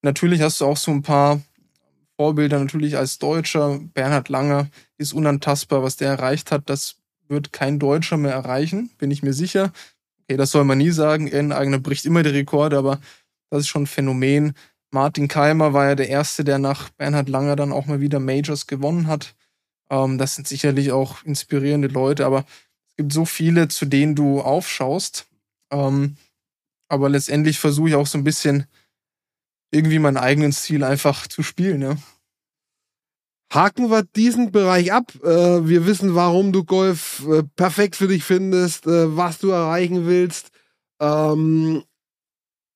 Natürlich hast du auch so ein paar Vorbilder, natürlich als Deutscher. Bernhard Langer ist unantastbar. Was der erreicht hat, das wird kein Deutscher mehr erreichen, bin ich mir sicher. Okay, das soll man nie sagen. Ein eigener bricht immer die Rekorde, aber das ist schon ein Phänomen. Martin Keimer war ja der Erste, der nach Bernhard Langer dann auch mal wieder Majors gewonnen hat. Ähm, das sind sicherlich auch inspirierende Leute, aber es gibt so viele, zu denen du aufschaust. Ähm, aber letztendlich versuche ich auch so ein bisschen irgendwie meinen eigenen Stil einfach zu spielen, ja. Haken wir diesen Bereich ab. Äh, wir wissen, warum du Golf äh, perfekt für dich findest, äh, was du erreichen willst. Ähm,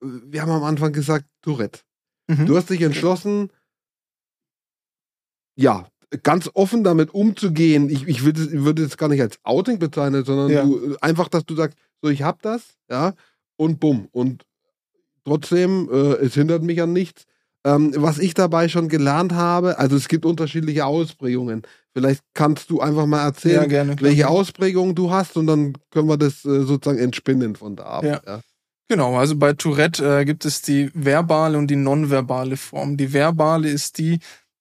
wir haben am Anfang gesagt, Tourette. Mhm. Du hast dich entschlossen, ja, ganz offen damit umzugehen. Ich, ich würde, es gar nicht als Outing bezeichnen, sondern ja. du, einfach, dass du sagst, so, ich hab das, ja, und bumm. Und trotzdem, äh, es hindert mich an nichts. Ähm, was ich dabei schon gelernt habe, also es gibt unterschiedliche Ausprägungen. Vielleicht kannst du einfach mal erzählen, ja, gerne, welche Ausprägungen du hast und dann können wir das äh, sozusagen entspinnen von da ab. Ja. ja. Genau, also bei Tourette äh, gibt es die verbale und die nonverbale Form. Die verbale ist die,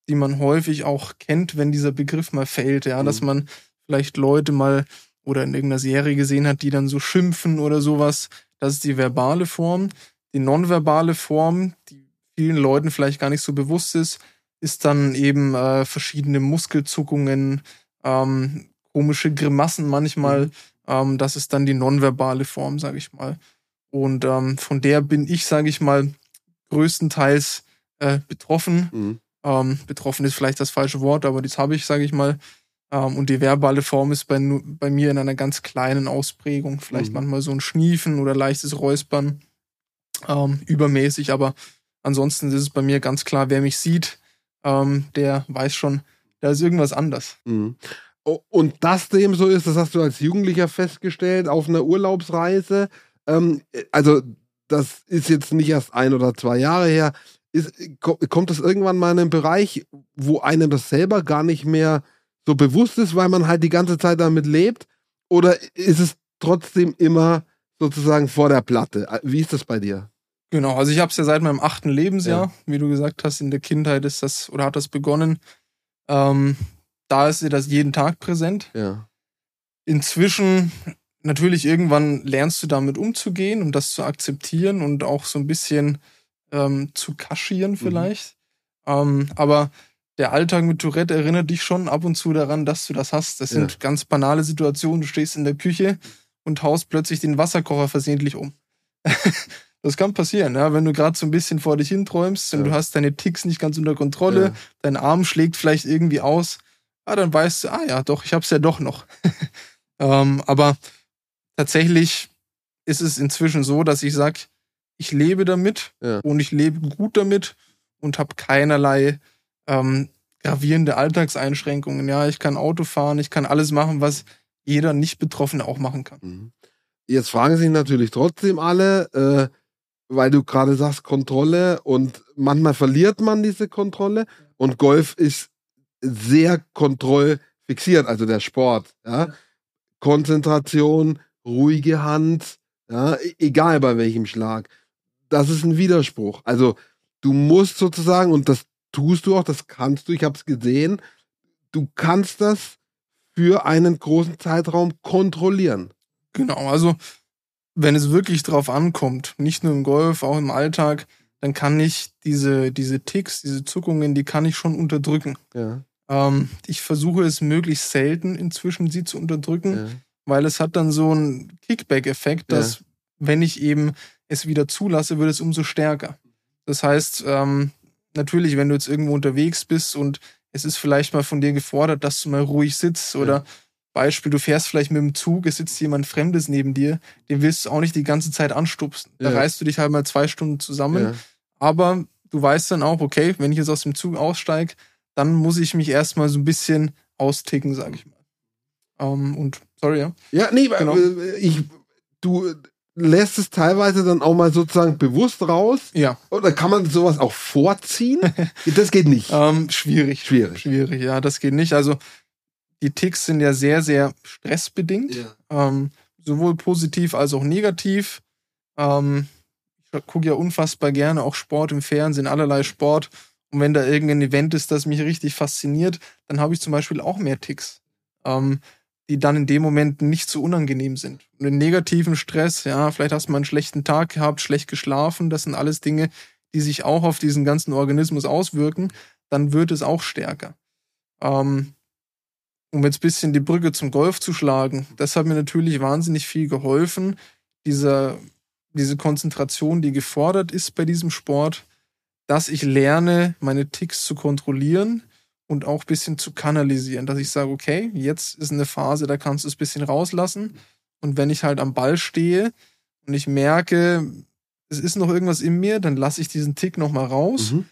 die man häufig auch kennt, wenn dieser Begriff mal fällt, ja, mhm. dass man vielleicht Leute mal oder in irgendeiner Serie gesehen hat, die dann so schimpfen oder sowas. Das ist die verbale Form. Die nonverbale Form, die vielen Leuten vielleicht gar nicht so bewusst ist, ist dann eben äh, verschiedene Muskelzuckungen, ähm, komische Grimassen manchmal. Mhm. Ähm, das ist dann die nonverbale Form, sage ich mal. Und ähm, von der bin ich, sage ich mal, größtenteils äh, betroffen. Mhm. Ähm, betroffen ist vielleicht das falsche Wort, aber das habe ich, sage ich mal. Ähm, und die verbale Form ist bei, bei mir in einer ganz kleinen Ausprägung. Vielleicht mhm. manchmal so ein Schniefen oder leichtes Räuspern. Ähm, übermäßig, aber ansonsten ist es bei mir ganz klar, wer mich sieht, ähm, der weiß schon, da ist irgendwas anders. Mhm. Und dass dem so ist, das hast du als Jugendlicher festgestellt auf einer Urlaubsreise. Ähm, also, das ist jetzt nicht erst ein oder zwei Jahre her. Ist, ko- kommt das irgendwann mal in einen Bereich, wo einem das selber gar nicht mehr so bewusst ist, weil man halt die ganze Zeit damit lebt? Oder ist es trotzdem immer sozusagen vor der Platte? Wie ist das bei dir? Genau, also ich habe es ja seit meinem achten Lebensjahr, wie du gesagt hast, in der Kindheit ist das oder hat das begonnen. Ähm, da ist dir das jeden Tag präsent. Ja. Inzwischen, natürlich irgendwann lernst du damit umzugehen und das zu akzeptieren und auch so ein bisschen ähm, zu kaschieren vielleicht. Ähm, aber der Alltag mit Tourette erinnert dich schon ab und zu daran, dass du das hast. Das Ja. sind ganz banale Situationen. Du stehst in der Küche und haust plötzlich den Wasserkocher versehentlich um. das kann passieren, ja, wenn du gerade so ein bisschen vor dich hinträumst und Ja. du hast deine Ticks nicht ganz unter Kontrolle, Ja. dein Arm schlägt vielleicht irgendwie aus, ah, dann weißt du, ah ja, doch, ich hab's ja doch noch. ähm, aber tatsächlich ist es inzwischen so, dass ich sag, ich lebe damit und ich lebe gut damit und habe keinerlei ähm, gravierende Alltagseinschränkungen. Ja, ich kann Auto fahren, ich kann alles machen, was jeder Nicht-Betroffene auch machen kann. Mhm. Jetzt fragen sich natürlich trotzdem alle, äh, weil du gerade sagst Kontrolle und manchmal verliert man diese Kontrolle und Golf ist sehr kontrollfixiert, also der Sport. Ja? Konzentration, ruhige Hand, ja? e- egal bei welchem Schlag. Das ist ein Widerspruch. Also du musst sozusagen, und das tust du auch, das kannst du, ich habe es gesehen, du kannst das für einen großen Zeitraum kontrollieren. Genau, also wenn es wirklich drauf ankommt, nicht nur im Golf, auch im Alltag, dann kann ich diese, diese Ticks, diese Zuckungen, die kann ich schon unterdrücken. Ja, Ähm, ich versuche es möglichst selten inzwischen sie zu unterdrücken, ja. weil es hat dann so einen Kickback-Effekt, dass wenn ich eben es wieder zulasse, wird es umso stärker. Das heißt, ähm, natürlich, wenn du jetzt irgendwo unterwegs bist und es ist vielleicht mal von dir gefordert, dass du mal ruhig sitzt oder Beispiel, du fährst vielleicht mit dem Zug, es sitzt jemand Fremdes neben dir, den willst du auch nicht die ganze Zeit anstupsen. Da Ja. reißt du dich halt mal zwei Stunden zusammen, Ja. aber du weißt dann auch, okay, wenn ich jetzt aus dem Zug aussteige, dann muss ich mich erstmal so ein bisschen austicken, sag ich mal. Ähm, und, sorry, ja. Ja, nee, Genau. äh, ich, du lässt es teilweise dann auch mal sozusagen bewusst raus. Ja, Oder kann man sowas auch vorziehen? das geht nicht. ähm, schwierig. Schwierig. Schwierig, ja, das geht nicht. Also, die Ticks sind ja sehr, sehr stressbedingt. Ja. Ähm, sowohl positiv als auch negativ. Ähm, ich gucke ja unfassbar gerne auch Sport im Fernsehen, allerlei Sport. Und wenn da irgendein Event ist, das mich richtig fasziniert, dann habe ich zum Beispiel auch mehr Ticks, ähm, die dann in dem Moment nicht so unangenehm sind. Und den negativen Stress, ja, vielleicht hast du mal einen schlechten Tag gehabt, schlecht geschlafen, das sind alles Dinge, die sich auch auf diesen ganzen Organismus auswirken, dann wird es auch stärker. Ähm, um jetzt ein bisschen die Brücke zum Golf zu schlagen, das hat mir natürlich wahnsinnig viel geholfen. Diese, diese Konzentration, die gefordert ist bei diesem Sport, dass ich lerne, meine Ticks zu kontrollieren und auch ein bisschen zu kanalisieren. Dass ich sage, okay, jetzt ist eine Phase, da kannst du es ein bisschen rauslassen. Und wenn ich halt am Ball stehe und ich merke, es ist noch irgendwas in mir, dann lasse ich diesen Tick nochmal raus. Mhm.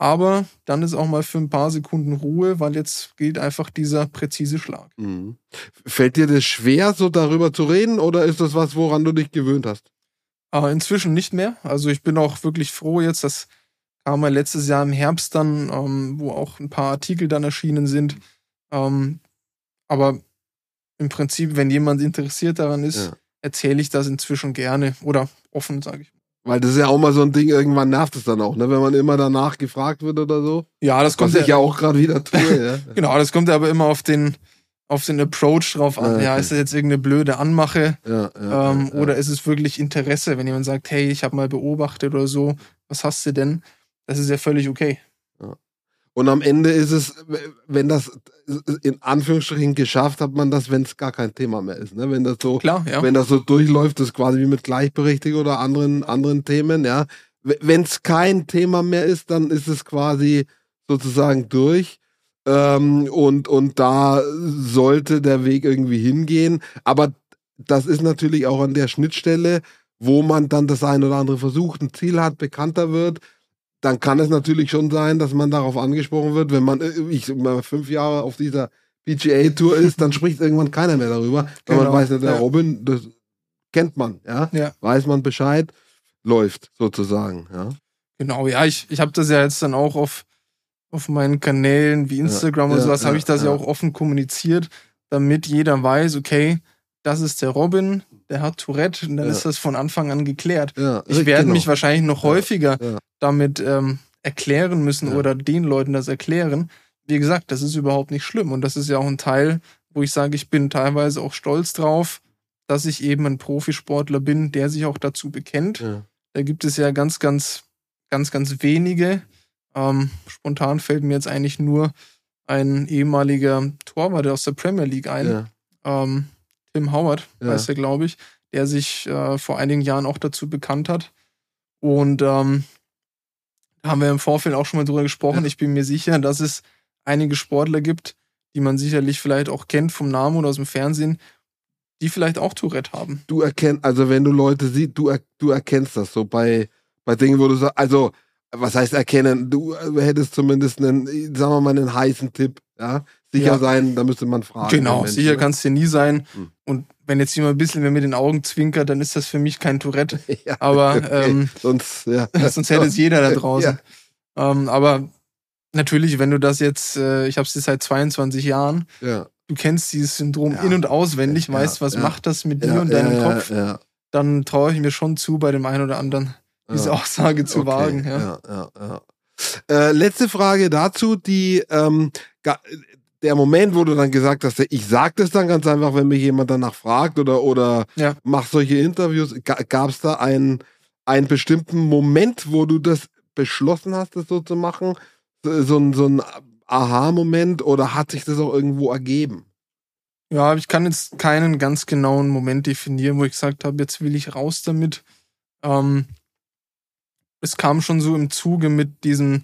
Aber dann ist auch mal für ein paar Sekunden Ruhe, weil jetzt gilt einfach dieser präzise Schlag. Mhm. Fällt dir das schwer, so darüber zu reden, oder ist das was, woran du dich gewöhnt hast? Aber inzwischen nicht mehr. Also ich bin auch wirklich froh jetzt, das kam ja letztes Jahr im Herbst dann, ähm, wo auch ein paar Artikel dann erschienen sind. Ähm, aber im Prinzip, wenn jemand interessiert daran ist, Ja. erzähle ich das inzwischen gerne oder offen, sage ich. Weil das ist ja auch mal so ein Ding, irgendwann nervt es dann auch, ne? wenn man immer danach gefragt wird oder so. Ja, das Was kommt ich ja auch gerade wieder tue. ja. Genau, das kommt ja aber immer auf den, auf den Approach drauf an. Ja, okay. Ja, ist das jetzt irgendeine blöde Anmache? Ja, ja, ähm, ja, Oder ist es wirklich Interesse, wenn jemand sagt, hey, ich habe mal beobachtet oder so, was hast du denn? Das ist ja völlig okay. Und am Ende ist es, wenn das in Anführungsstrichen geschafft hat man das, wenn es gar kein Thema mehr ist. Ne? Wenn das so, Klar, ja. wenn das so durchläuft, ist quasi wie mit Gleichberechtigung oder anderen, anderen Themen, ja. Wenn es kein Thema mehr ist, dann ist es quasi sozusagen durch. Ähm, und, und da sollte der Weg irgendwie hingehen. Aber das ist natürlich auch an der Schnittstelle, wo man dann das ein oder andere versucht, ein Ziel hat, bekannter wird. Dann kann es natürlich schon sein, dass man darauf angesprochen wird, wenn man, äh, ich mal fünf Jahre auf dieser PGA-Tour ist, dann spricht irgendwann keiner mehr darüber. Weil Genau, man weiß, der ja. Robin, das kennt man, ja. Ja. Weiß man Bescheid, läuft sozusagen, ja. Genau, ja, ich, ich habe das ja jetzt dann auch auf, auf meinen Kanälen wie Instagram und ja, sowas, habe ich das ja. auch offen kommuniziert, damit jeder weiß, okay, das ist der Robin, der hat Tourette und dann Ja. ist das von Anfang an geklärt. ja Ich werde genau. mich wahrscheinlich noch häufiger ja. damit ähm, erklären müssen oder den Leuten das erklären. Wie gesagt, das ist überhaupt nicht schlimm und das ist ja auch ein Teil, wo ich sage, ich bin teilweise auch stolz drauf, dass ich eben ein Profisportler bin, der sich auch dazu bekennt. Da gibt es ja ganz, ganz, ganz, ganz wenige. Ähm, spontan fällt mir jetzt eigentlich nur ein ehemaliger Torwart aus der Premier League ein. Ähm, Tim Howard, Ja. heißt er, glaube ich, der sich äh, vor einigen Jahren auch dazu bekannt hat. Und ähm, da haben wir im Vorfeld auch schon mal drüber gesprochen. Ja. Ich bin mir sicher, dass es einige Sportler gibt, die man sicherlich vielleicht auch kennt vom Namen oder aus dem Fernsehen, die vielleicht auch Tourette haben. du erkennst, also wenn du Leute siehst, du, er, du erkennst das so bei, bei Dingen, wo du sagst, also, was heißt erkennen? Du äh, hättest zumindest einen, sagen wir mal, einen heißen Tipp, ja? Sicher Ja. sein, da müsste man fragen. Genau, Menschen, sicher ne? kann es dir nie sein. Hm. Und wenn jetzt jemand ein bisschen mehr mit den Augen zwinkert, dann ist das für mich kein Tourette. ja, Aber okay. ähm, sonst, ja. sonst hätte es jeder da draußen. Ähm, aber natürlich, wenn du das jetzt, äh, ich habe es jetzt seit 22 Jahren, Ja. du kennst dieses Syndrom Ja. in- und auswendig, Ja, weißt, was ja. macht das mit ja, dir und deinem ja, Kopf, Ja, dann traue ich mir schon zu, bei dem einen oder anderen diese ja. Aussage zu Okay, wagen. Ja. ja, ja, ja. Äh, letzte Frage dazu, die ähm, der Moment, wo du dann gesagt hast, ich sag das dann ganz einfach, wenn mich jemand danach fragt oder oder Ja. mach solche Interviews, gab es da einen einen bestimmten Moment, wo du das beschlossen hast, das so zu machen, so, so ein so ein Aha-Moment oder hat sich das auch irgendwo ergeben? Ja, ich kann jetzt keinen ganz genauen Moment definieren, wo ich gesagt habe, jetzt will ich raus damit. Ähm, es kam schon so im Zuge mit diesem,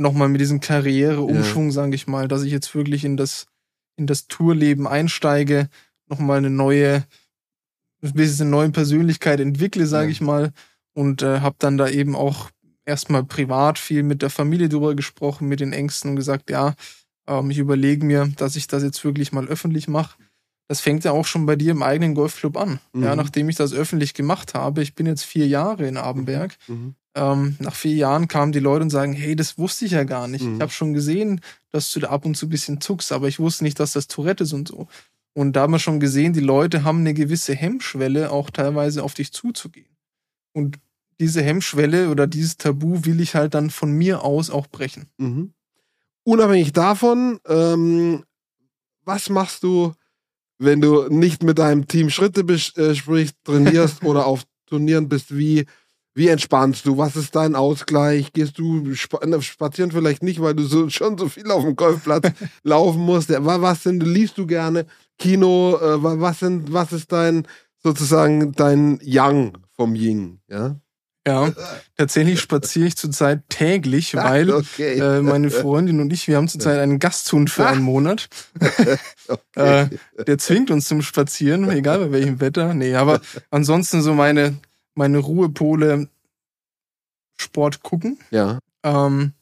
nochmal mit diesem Karriereumschwung, sage ich mal, dass ich jetzt wirklich in das, in das Tourleben einsteige, nochmal eine neue, ein bisschen eine neue Persönlichkeit entwickle, sage Ja. ich mal. Und äh, habe dann da eben auch erstmal privat viel mit der Familie drüber gesprochen, mit den Ängsten und gesagt, ja, ähm, ich überlege mir, dass ich das jetzt wirklich mal öffentlich mache. Das fängt ja auch schon bei dir im eigenen Golfclub an. Mhm. Ja, nachdem ich das öffentlich gemacht habe, ich bin jetzt vier Jahre in Abenberg. Mhm. Ähm, nach vier Jahren kamen die Leute und sagen, hey, das wusste ich ja gar nicht. Mhm. Ich habe schon gesehen, dass du da ab und zu ein bisschen zuckst, aber ich wusste nicht, dass das Tourette ist und so. Und da haben wir schon gesehen, die Leute haben eine gewisse Hemmschwelle, auch teilweise auf dich zuzugehen. Und diese Hemmschwelle oder dieses Tabu will ich halt dann von mir aus auch brechen. Mhm. Unabhängig davon, ähm, was machst du, wenn du nicht mit deinem Team Schritte bes- äh, sprichst, trainierst oder auf Turnieren bist? Wie, wie entspannst du? Was ist dein Ausgleich? Gehst du spa ne, spazieren vielleicht nicht, weil du so, schon so viel auf dem Golfplatz laufen musst? Was sind, liest du gerne? Kino? Äh, wa- was sind, was ist dein sozusagen dein Yang vom Ying? Ja, Ja, tatsächlich spaziere ich zurzeit täglich, weil okay. äh, meine Freundin und ich, wir haben zurzeit einen Gasthund für einen Monat. okay. Äh, der zwingt uns zum Spazieren, egal bei welchem Wetter. Nee, aber ansonsten so meine, meine Ruhepole Sport gucken. ja, Ähm,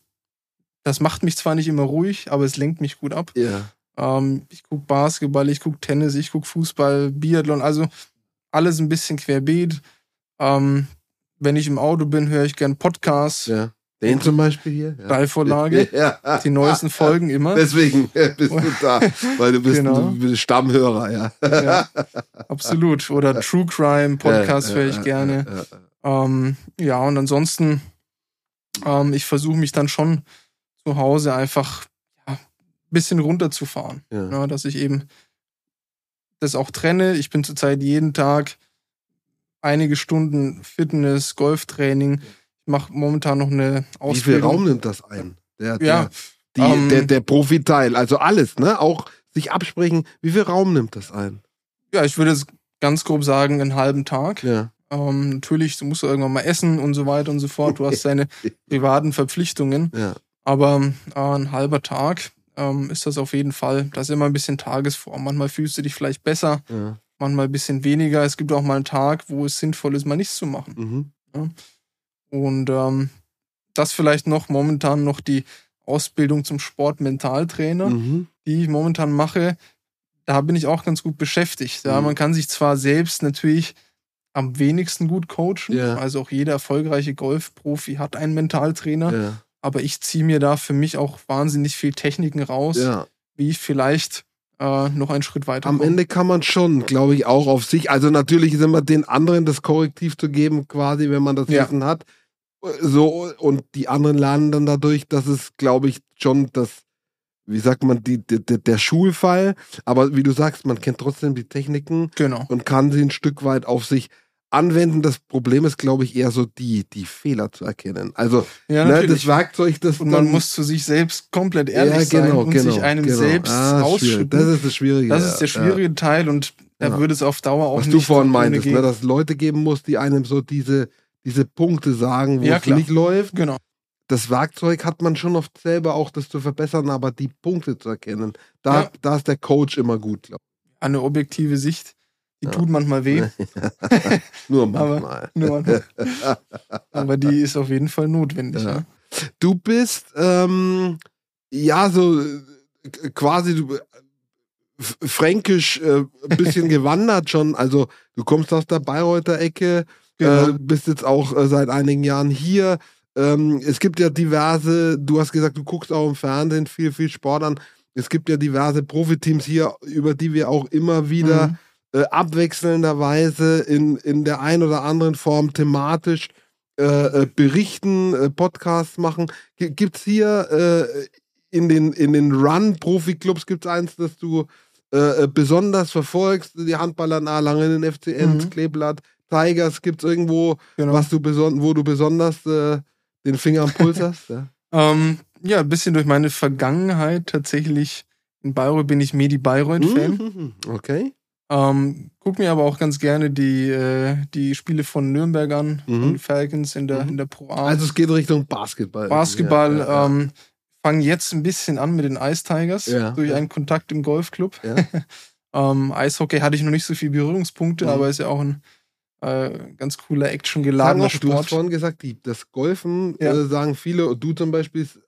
das macht mich zwar nicht immer ruhig, aber es lenkt mich gut ab. ja. Ähm, ich gucke Basketball, ich gucke Tennis, ich gucke Fußball, Biathlon, also alles ein bisschen querbeet. Ähm, wenn ich im Auto bin, höre ich gern Podcasts, Ja. Den zum Beispiel hier. Ja. Steilvorlage, Ja. die neuesten Folgen immer. Deswegen bist du da, weil du bist, Genau. bist Stammhörer, ja. Ja, absolut. Oder True Crime Podcast Ja, höre ich gerne. Ähm, ja, und ansonsten, ähm, ich versuche mich dann schon zu Hause einfach ein bisschen runterzufahren. Ja, dass ich eben das auch trenne. Ich bin zurzeit jeden Tag einige Stunden Fitness, Golftraining. Ich mache momentan noch eine Wie viel Ausbildung. Raum nimmt das ein? Der, Ja, der, die, ähm, der, der Profiteil, also alles, ne? Auch sich absprechen, wie viel Raum nimmt das ein? ja, ich würde es ganz grob sagen, einen halben Tag. Ja. Ähm, natürlich, du musst irgendwann mal essen und so weiter und so fort. Du hast deine privaten Verpflichtungen. Ja. Aber äh, ein halber Tag ähm, ist das auf jeden Fall. Das ist immer ein bisschen Tagesform. Manchmal fühlst du dich vielleicht besser, ja. manchmal ein bisschen weniger. Es gibt auch mal einen Tag, wo es sinnvoll ist, mal nichts zu machen. Mhm. Und ähm, das vielleicht noch momentan noch die Ausbildung zum Sportmentaltrainer, Mhm. die ich momentan mache. Da bin ich auch ganz gut beschäftigt. Ja, Mhm. man kann sich zwar selbst natürlich am wenigsten gut coachen, Ja. also auch jeder erfolgreiche Golfprofi hat einen Mentaltrainer, Ja. aber ich ziehe mir da für mich auch wahnsinnig viel Techniken raus, ja. wie ich vielleicht äh, noch einen Schritt weiter Am. Ende kann man schon, glaube ich, auch auf sich. Also natürlich ist immer den anderen das Korrektiv zu geben, quasi, wenn man das Ja. Wissen hat. So, und die anderen lernen dann dadurch, dass es, glaube ich, schon das, wie sagt man, die, die, der Schulfall. Aber wie du sagst, man kennt trotzdem die Techniken Genau. und kann sie ein Stück weit auf sich anwenden. Das Problem ist, glaube ich, eher so die, die Fehler zu erkennen. Also Ja, ne, das Werkzeug, das Und man dann- muss zu sich selbst komplett ehrlich ja, sein genau, und genau, sich einem genau. selbst Ah, ausschütten. Das ist das Schwierige. Das ist der ja. schwierige Teil und da Ja. würde es auf Dauer auch Was nicht du vorhin meintest, ne, dass es Leute geben muss, die einem so diese, diese Punkte sagen, wo Ja, es klar. nicht läuft. Genau. Das Werkzeug hat man schon oft selber auch, das zu verbessern, aber die Punkte zu erkennen, da, Ja. da ist der Coach immer gut, glaube Eine objektive Sicht, die Ja. tut manchmal weh, ich. Nur Aber- manchmal. nur manchmal. aber die ist auf jeden Fall notwendig. Ja. Du bist, ähm, ja, so äh, quasi du, äh, fränkisch äh, ein bisschen gewandert schon. Also du kommst aus der Bayreuther Ecke, Genau. äh, bist jetzt auch äh, seit einigen Jahren hier. Ähm, es gibt ja diverse, du hast gesagt, du guckst auch im Fernsehen viel, viel Sport an. Es gibt ja diverse Profiteams hier, über die wir auch immer wieder Mhm. äh, abwechselnderweise in, in der ein oder anderen Form thematisch äh, äh, berichten, äh, Podcasts machen. Gibt es hier in den, in den Run-Profi-Clubs, gibt es eins, das du äh, besonders verfolgst? Die Handballer in Erlangen, den FCN, Mhm. Kleeblatt, Tigers, gibt es irgendwo, Genau. was du wo du besonders äh, den Finger am Puls hast? Ja. Ähm, ja, ein bisschen durch meine Vergangenheit tatsächlich. In Bayreuth bin ich Medi Bayreuth-Fan. Mhm. Okay. Ähm, guck mir aber auch ganz gerne die, äh, die Spiele von Nürnberg an, Mhm. von Falcons in der, Mhm. in der Pro A. Also es geht Richtung Basketball. Basketball. Ja, ja. Ähm, Fange jetzt ein bisschen an mit den Ice Tigers Ja, durch einen Kontakt im Golfclub. Ähm, Eishockey hatte ich noch nicht so viele Berührungspunkte, Mhm. aber ist ja auch ein äh, ganz cooler, Sagen actiongeladener auch, du hast Sport. vorhin gesagt, die, das Golfen, Ja. äh, sagen viele, und du zum Beispiel, ist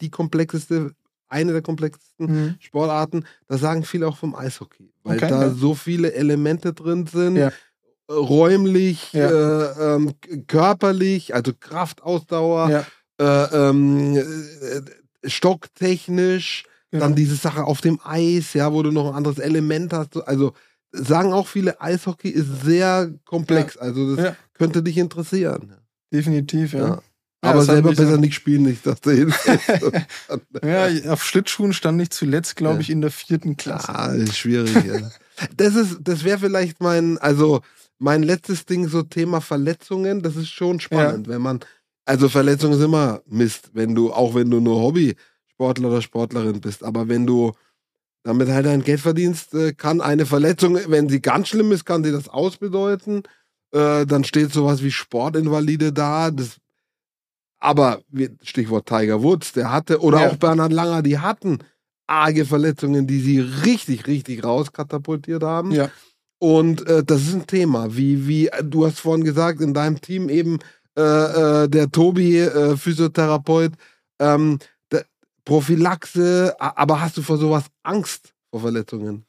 die komplexeste, eine der komplexesten Mhm. Sportarten. Das sagen viele auch vom Eishockey, weil Okay, da ja. so viele Elemente drin sind, Ja. äh, räumlich, äh, ähm, körperlich, also Kraft, Ausdauer, Ja, äh, ähm, äh, stocktechnisch, genau. dann diese Sache auf dem Eis, ja, wo du noch ein anderes Element hast. so- Also sagen auch viele, Eishockey ist sehr komplex. Also das Ja. könnte dich interessieren. definitiv, ja. Ja. Ja, Aber selber besser nicht spielen, nicht, dass du. Ja, auf Schlittschuhen stand ich zuletzt, glaube Ja. ich, in der vierten Klasse. Ah, ist schwierig, ja. Das ist, das wäre vielleicht mein, also mein letztes Ding, so Thema Verletzungen, das ist schon spannend, wenn man, also Verletzungen ist immer Mist, wenn du, auch wenn du nur Hobbysportler oder Sportlerin bist, aber wenn du damit halt dein Geld verdienst, äh, kann eine Verletzung, wenn sie ganz schlimm ist, kann sie das ausbedeuten. Äh, dann steht sowas wie Sportinvalide da. Das, aber Stichwort Tiger Woods, der hatte, oder Ja. auch Bernhard Langer, die hatten arge Verletzungen, die sie richtig, richtig rauskatapultiert haben. Ja. Und äh, das ist ein Thema. Wie, wie, du hast vorhin gesagt, in deinem Team eben äh, äh, der Tobi, äh, Physiotherapeut, ähm, Prophylaxe, aber hast du vor sowas Angst vor Verletzungen?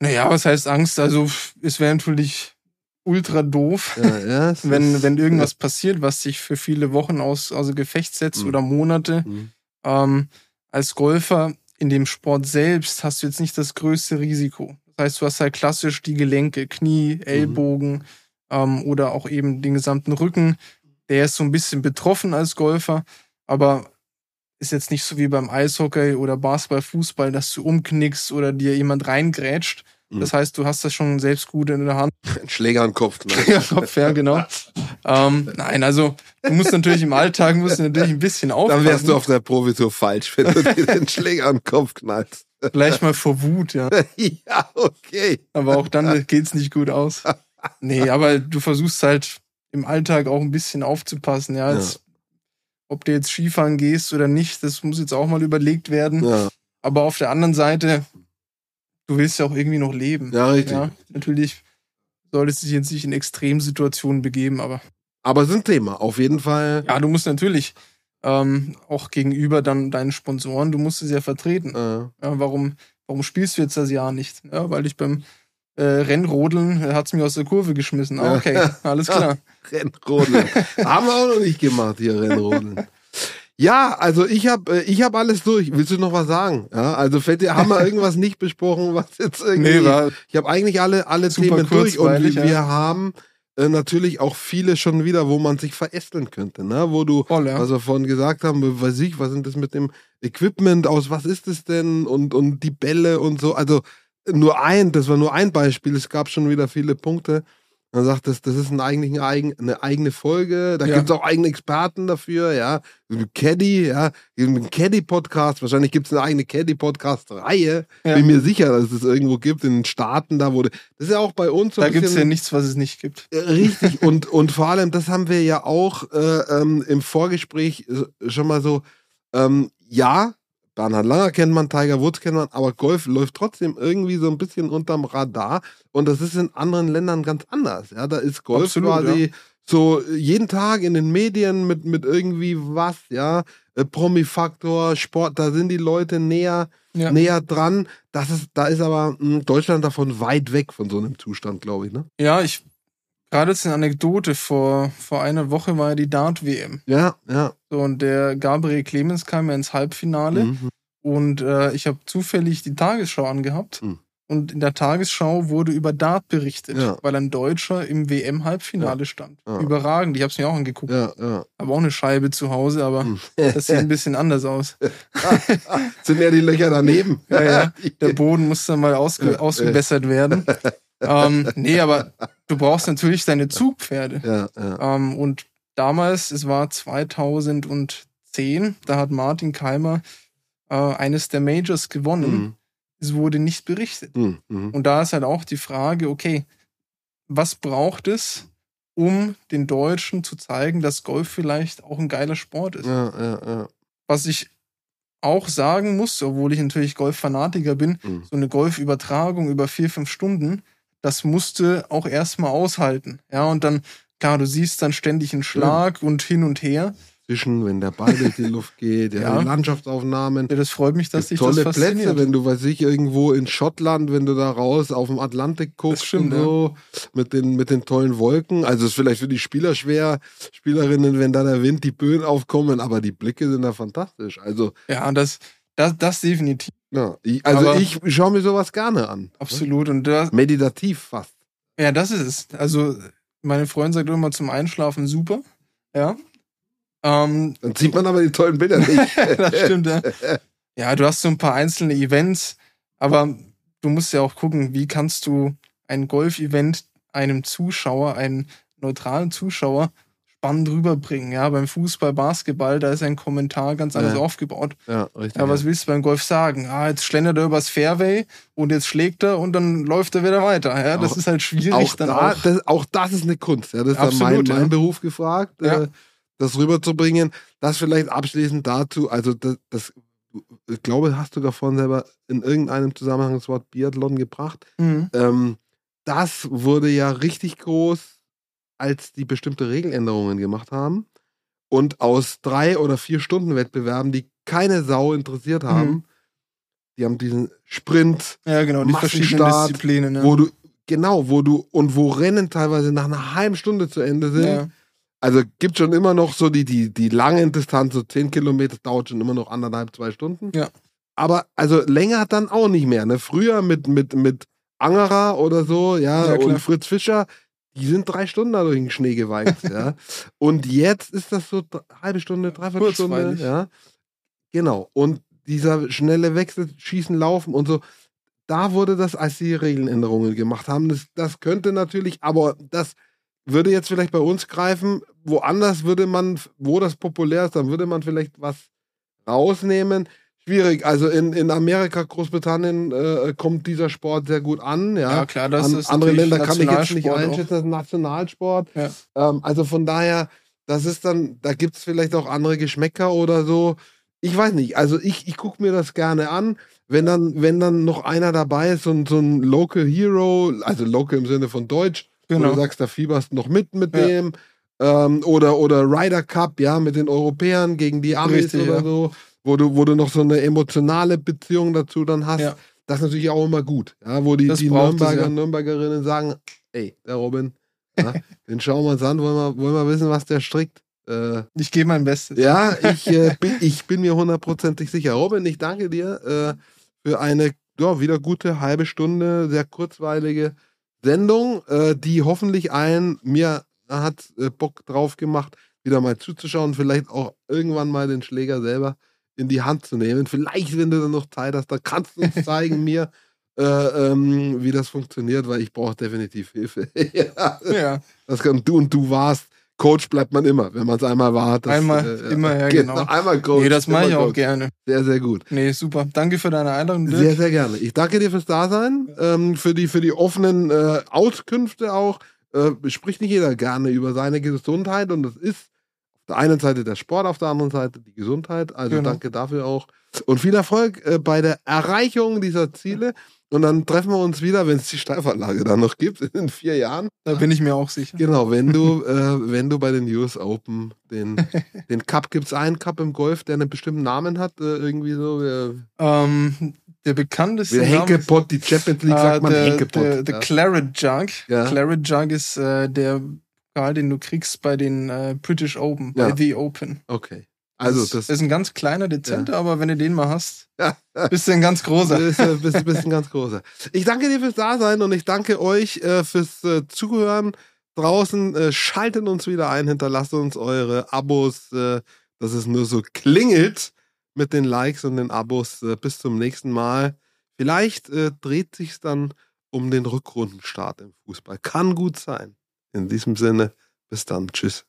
Naja, was heißt Angst? Also, es wäre natürlich ultra doof, Ja, ja, wenn, wenn irgendwas passiert, was sich für viele Wochen aus, außer Gefecht setzt Mhm. oder Monate. Mhm. Ähm, als Golfer in dem Sport selbst hast du jetzt nicht das größte Risiko. Das heißt, du hast halt klassisch die Gelenke, Knie, Mhm. Ellbogen ähm, oder auch eben den gesamten Rücken. Der ist so ein bisschen betroffen als Golfer, aber ist jetzt nicht so wie beim Eishockey oder Basketball, Fußball, dass du umknickst oder dir jemand reingrätscht. Mhm. Das heißt, du hast das schon selbst gut in der Hand. Ein Schläger an Kopf. Ne? Ja, Kopf, ja, genau. ähm, nein, also du musst natürlich im Alltag musst du natürlich ein bisschen aufpassen. Dann wärst du auf der Profitour falsch, wenn du dir den Schläger an den Kopf knallst. Vielleicht mal vor Wut, ja. ja, okay. Aber auch dann geht's nicht gut aus. Nee, aber du versuchst halt im Alltag auch ein bisschen aufzupassen, ja. Jetzt, Ob du jetzt Skifahren gehst oder nicht, das muss jetzt auch mal überlegt werden. Ja, Aber auf der anderen Seite, du willst ja auch irgendwie noch leben. ja richtig. Ja, natürlich solltest du dich jetzt nicht in Extremsituationen begeben, aber Aber es ist ein Thema, auf jeden Fall. ja, du musst natürlich ähm, auch gegenüber dann deinen Sponsoren, du musst es ja vertreten. Äh, Ja, warum, warum spielst du jetzt das Jahr nicht? Ja, weil ich beim äh, Rennrodeln äh, hat's mich aus der Kurve geschmissen. Ah, okay, alles klar. Rennrodeln. Haben wir auch noch nicht gemacht hier, Rennrodeln. Ja, also ich habe ich hab alles durch. Willst du noch was sagen? Ja, also fällt dir, haben wir irgendwas nicht besprochen, was jetzt irgendwie. Nee, war ich habe eigentlich alle, alle Themen durch und wir, ja. wir haben äh, natürlich auch viele schon wieder, wo man sich verästeln könnte, ne? Wo du, voll, ja. was wir vorhin gesagt haben, weiß ich, was sind das mit dem Equipment aus, was ist es denn und, und die Bälle und so. Also nur ein, das war nur ein Beispiel, es gab schon wieder viele Punkte. Man sagt, das, das ist ein, eigentlich eine, eigen, eine eigene Folge, da Ja. gibt's auch eigene Experten dafür, ja. Caddy, ja, ein Caddy-Podcast, wahrscheinlich gibt's eine eigene Caddy-Podcast-Reihe. Ja. Bin mir sicher, dass es irgendwo gibt in den Staaten, da wurde. Das ist ja auch bei uns so da ein gibt's ja nichts, was es nicht gibt. äh, Richtig, und, und vor allem, das haben wir ja auch äh, ähm, im Vorgespräch äh, schon mal so, ähm, ja, Bernhard Langer kennt man, Tiger Woods kennt man, aber Golf läuft trotzdem irgendwie so ein bisschen unterm Radar und das ist in anderen Ländern ganz anders. Ja, da ist Golf Absolut, quasi so jeden Tag in den Medien mit, mit irgendwie was, ja, äh, Promi-Faktor, Sport, da sind die Leute näher, Ja. näher dran. Das ist, da ist aber mh, Deutschland davon weit weg von so einem Zustand, glaube ich, ne? Ja, ich gerade jetzt eine Anekdote vor vor einer Woche war ja die Dart WM. Ja, ja. So und der Gabriel Clemens kam ja ins Halbfinale Mhm. und äh, ich habe zufällig die Tagesschau angehabt. Mhm. Und in der Tagesschau wurde über Dart berichtet, Ja. weil ein Deutscher im WM-Halbfinale stand. Ja. Überragend. Ich habe es mir auch angeguckt. Ja, ja. Habe auch eine Scheibe zu Hause, aber Hm. das sieht ein bisschen anders aus. Sind ja die Löcher daneben. Ja, ja. Der Boden muss dann mal ausge Ja, ausgebessert werden. ähm, nee, aber du brauchst natürlich deine Zugpferde. ja, ja. Ähm, und damals, es war 2010, da hat Martin Keimer äh, eines der Majors gewonnen. Mhm. Es wurde nicht berichtet. Mhm. Mhm. Und da ist halt auch die Frage, okay, was braucht es, um den Deutschen zu zeigen, dass Golf vielleicht auch ein geiler Sport ist? Ja, ja, ja. Was ich auch sagen muss, obwohl ich natürlich Golffanatiker bin, Mhm. so eine Golfübertragung über vier, fünf Stunden, das musste auch erstmal aushalten. Ja, und dann, klar, du siehst dann ständig einen Schlag und hin und her. Zwischen, wenn der Ball durch die Luft geht, ja, Ja. Landschaftsaufnahmen. Ja, das freut mich, dass dich das tolle. Plätze, wenn du, weiß ich, irgendwo in Schottland, wenn du da raus auf dem Atlantik guckst stimmt, und so, mit den, mit den tollen Wolken. Also ist vielleicht für die Spieler schwer, Spielerinnen, wenn da der Wind, die Böen aufkommen, aber die Blicke sind da fantastisch. Also, ja, das, das, das definitiv, ja, ich, also Aber- ich schaue mir sowas gerne an. absolut. Und das, Meditativ fast. ja, das ist es. Also, meine Freundin sagt immer zum Einschlafen super. Ja. Ähm, Dann sieht man aber die tollen Bilder nicht. das stimmt, ja. Ja, du hast so ein paar einzelne Events, aber du musst ja auch gucken, wie kannst du ein Golf-Event einem Zuschauer, einen neutralen Zuschauer, spannend rüberbringen. Ja, beim Fußball, Basketball, da ist ein Kommentar ganz anders Ja. aufgebaut. ja, richtig. Ja, was willst du beim Golf sagen? Ah, jetzt schlendert er übers Fairway und jetzt schlägt er und dann läuft er wieder weiter. Ja, das Auch- ist halt schwierig auch, dann da, auch. Das, auch das ist eine Kunst. Ja. Das ist mein, Absolut, mein ja. Beruf gefragt, äh, das rüberzubringen. Das vielleicht abschließend dazu, also das, das ich glaube, hast du davon selber in irgendeinem Zusammenhang das Wort Biathlon gebracht. Mhm. Ähm, das wurde ja richtig groß, als die bestimmte Regeländerungen gemacht haben. Und aus drei oder vier Stunden Wettbewerben, die keine Sau interessiert haben, Mhm. die haben diesen Sprint, Ja, genau, die verschiedenen Massenstart, Disziplinen. Ja. wo du, genau, wo du, und wo Rennen teilweise nach einer halben Stunde zu Ende sind. ja. Also gibt schon immer noch so die, die, die langen Distanz, so 10 Kilometer dauert schon immer noch anderthalb, zwei Stunden. Ja. Aber also länger dann auch nicht mehr. Ne? Früher mit, mit, mit Angerer oder so, ja, Ja, und Fritz Fischer, die sind drei Stunden da durch den Schnee geweicht, ja. Und jetzt ist das so halbe Stunde, dreiviertel Stunde, ja. Genau. Und dieser schnelle Wechsel, Schießen, Laufen und so, da wurde das, als die Regeländerungen gemacht haben, das, das könnte natürlich, aber das würde jetzt vielleicht bei uns greifen. Woanders würde man, wo das populär ist, dann würde man vielleicht was rausnehmen. Schwierig. Also in, in Amerika, Großbritannien äh, kommt dieser Sport sehr gut an. Ja, Ja, klar, das An, ist andere Länder kann ich jetzt nicht einschätzen, das ist ein Nationalsport. Ja. Ähm, also von daher, das ist dann, da gibt es vielleicht auch andere Geschmäcker oder so. Ich weiß nicht. Also ich, ich gucke mir das gerne an. Wenn dann, wenn dann noch einer dabei ist, so, ein- so ein Local Hero, also Local im Sinne von Deutsch, wo Genau. du sagst, da fieberst noch mit mit Ja. dem. Ähm, oder, oder Ryder Cup, ja, mit den Europäern gegen die Amis Richtig, oder ja. so, wo du, wo du noch so eine emotionale Beziehung dazu dann hast. Ja. Das ist natürlich auch immer gut, ja, wo die, Das die es, Nürnberger ja. und Nürnbergerinnen sagen, ey, der Robin, ja, den schauen wir uns an, wollen wir, wollen wir wissen, was der strickt. Äh, Ich gebe mein Bestes. ja, ich, äh, bin, ich bin mir hundertprozentig sicher. Robin, ich danke dir äh, für eine ja, wieder gute halbe Stunde, sehr kurzweilige Sendung, äh, die hoffentlich einen, mir hat äh, Bock drauf gemacht, wieder mal zuzuschauen, vielleicht auch irgendwann mal den Schläger selber in die Hand zu nehmen. Vielleicht, wenn du dann noch Zeit hast, dann kannst du uns zeigen mir, äh, ähm, wie das funktioniert, weil ich brauche definitiv Hilfe. ja, Ja, das kann, du und du warst. Coach bleibt man immer, wenn man es einmal war. Das, Einmal, immer, ja, genau. Einmal Coach. nee, das mache ich auch Coach. gerne. Sehr, sehr gut. Nee, super. Danke für deine Einladung, Dirk. Sehr, sehr gerne. Ich danke dir fürs Dasein, ähm, für, die, für die offenen äh, Auskünfte auch. Äh, spricht nicht jeder gerne über seine Gesundheit und das ist der einen Seite der Sport, auf der anderen Seite die Gesundheit. Also Genau. danke dafür auch. Und viel Erfolg äh, bei der Erreichung dieser Ziele. Und dann treffen wir uns wieder, wenn es die Steilvorlage dann noch gibt, in vier Jahren. Da bin ich mir auch sicher. Genau, wenn du, äh, wenn du bei den US Open den, den Cup, gibt es einen Cup im Golf, der einen bestimmten Namen hat, äh, irgendwie so, äh, Ähm, der bekannteste der Henkepot, die Champions League sagt Ah, man der, Henkepot. der, der ja. Claret Jug. Ja. Claret Jug ist äh, der Pokal, den du kriegst bei den äh, British Open, Ja. bei The Open. Okay. Also das, das, ist ein ganz kleiner, dezenter, aber wenn du den mal hast, Ja. bist du ein ganz großer. Bist, bist ein ganz großer. Ich danke dir fürs Dasein und ich danke euch äh, fürs äh, Zuhören draußen. Äh, schaltet uns wieder ein, hinterlasst uns eure Abos, äh, dass es nur so klingelt mit den Likes und den Abos. Äh, bis zum nächsten Mal. Vielleicht äh, dreht sich's dann um den Rückrundenstart im Fußball. Kann gut sein. In diesem Sinne, bis dann. Tschüss.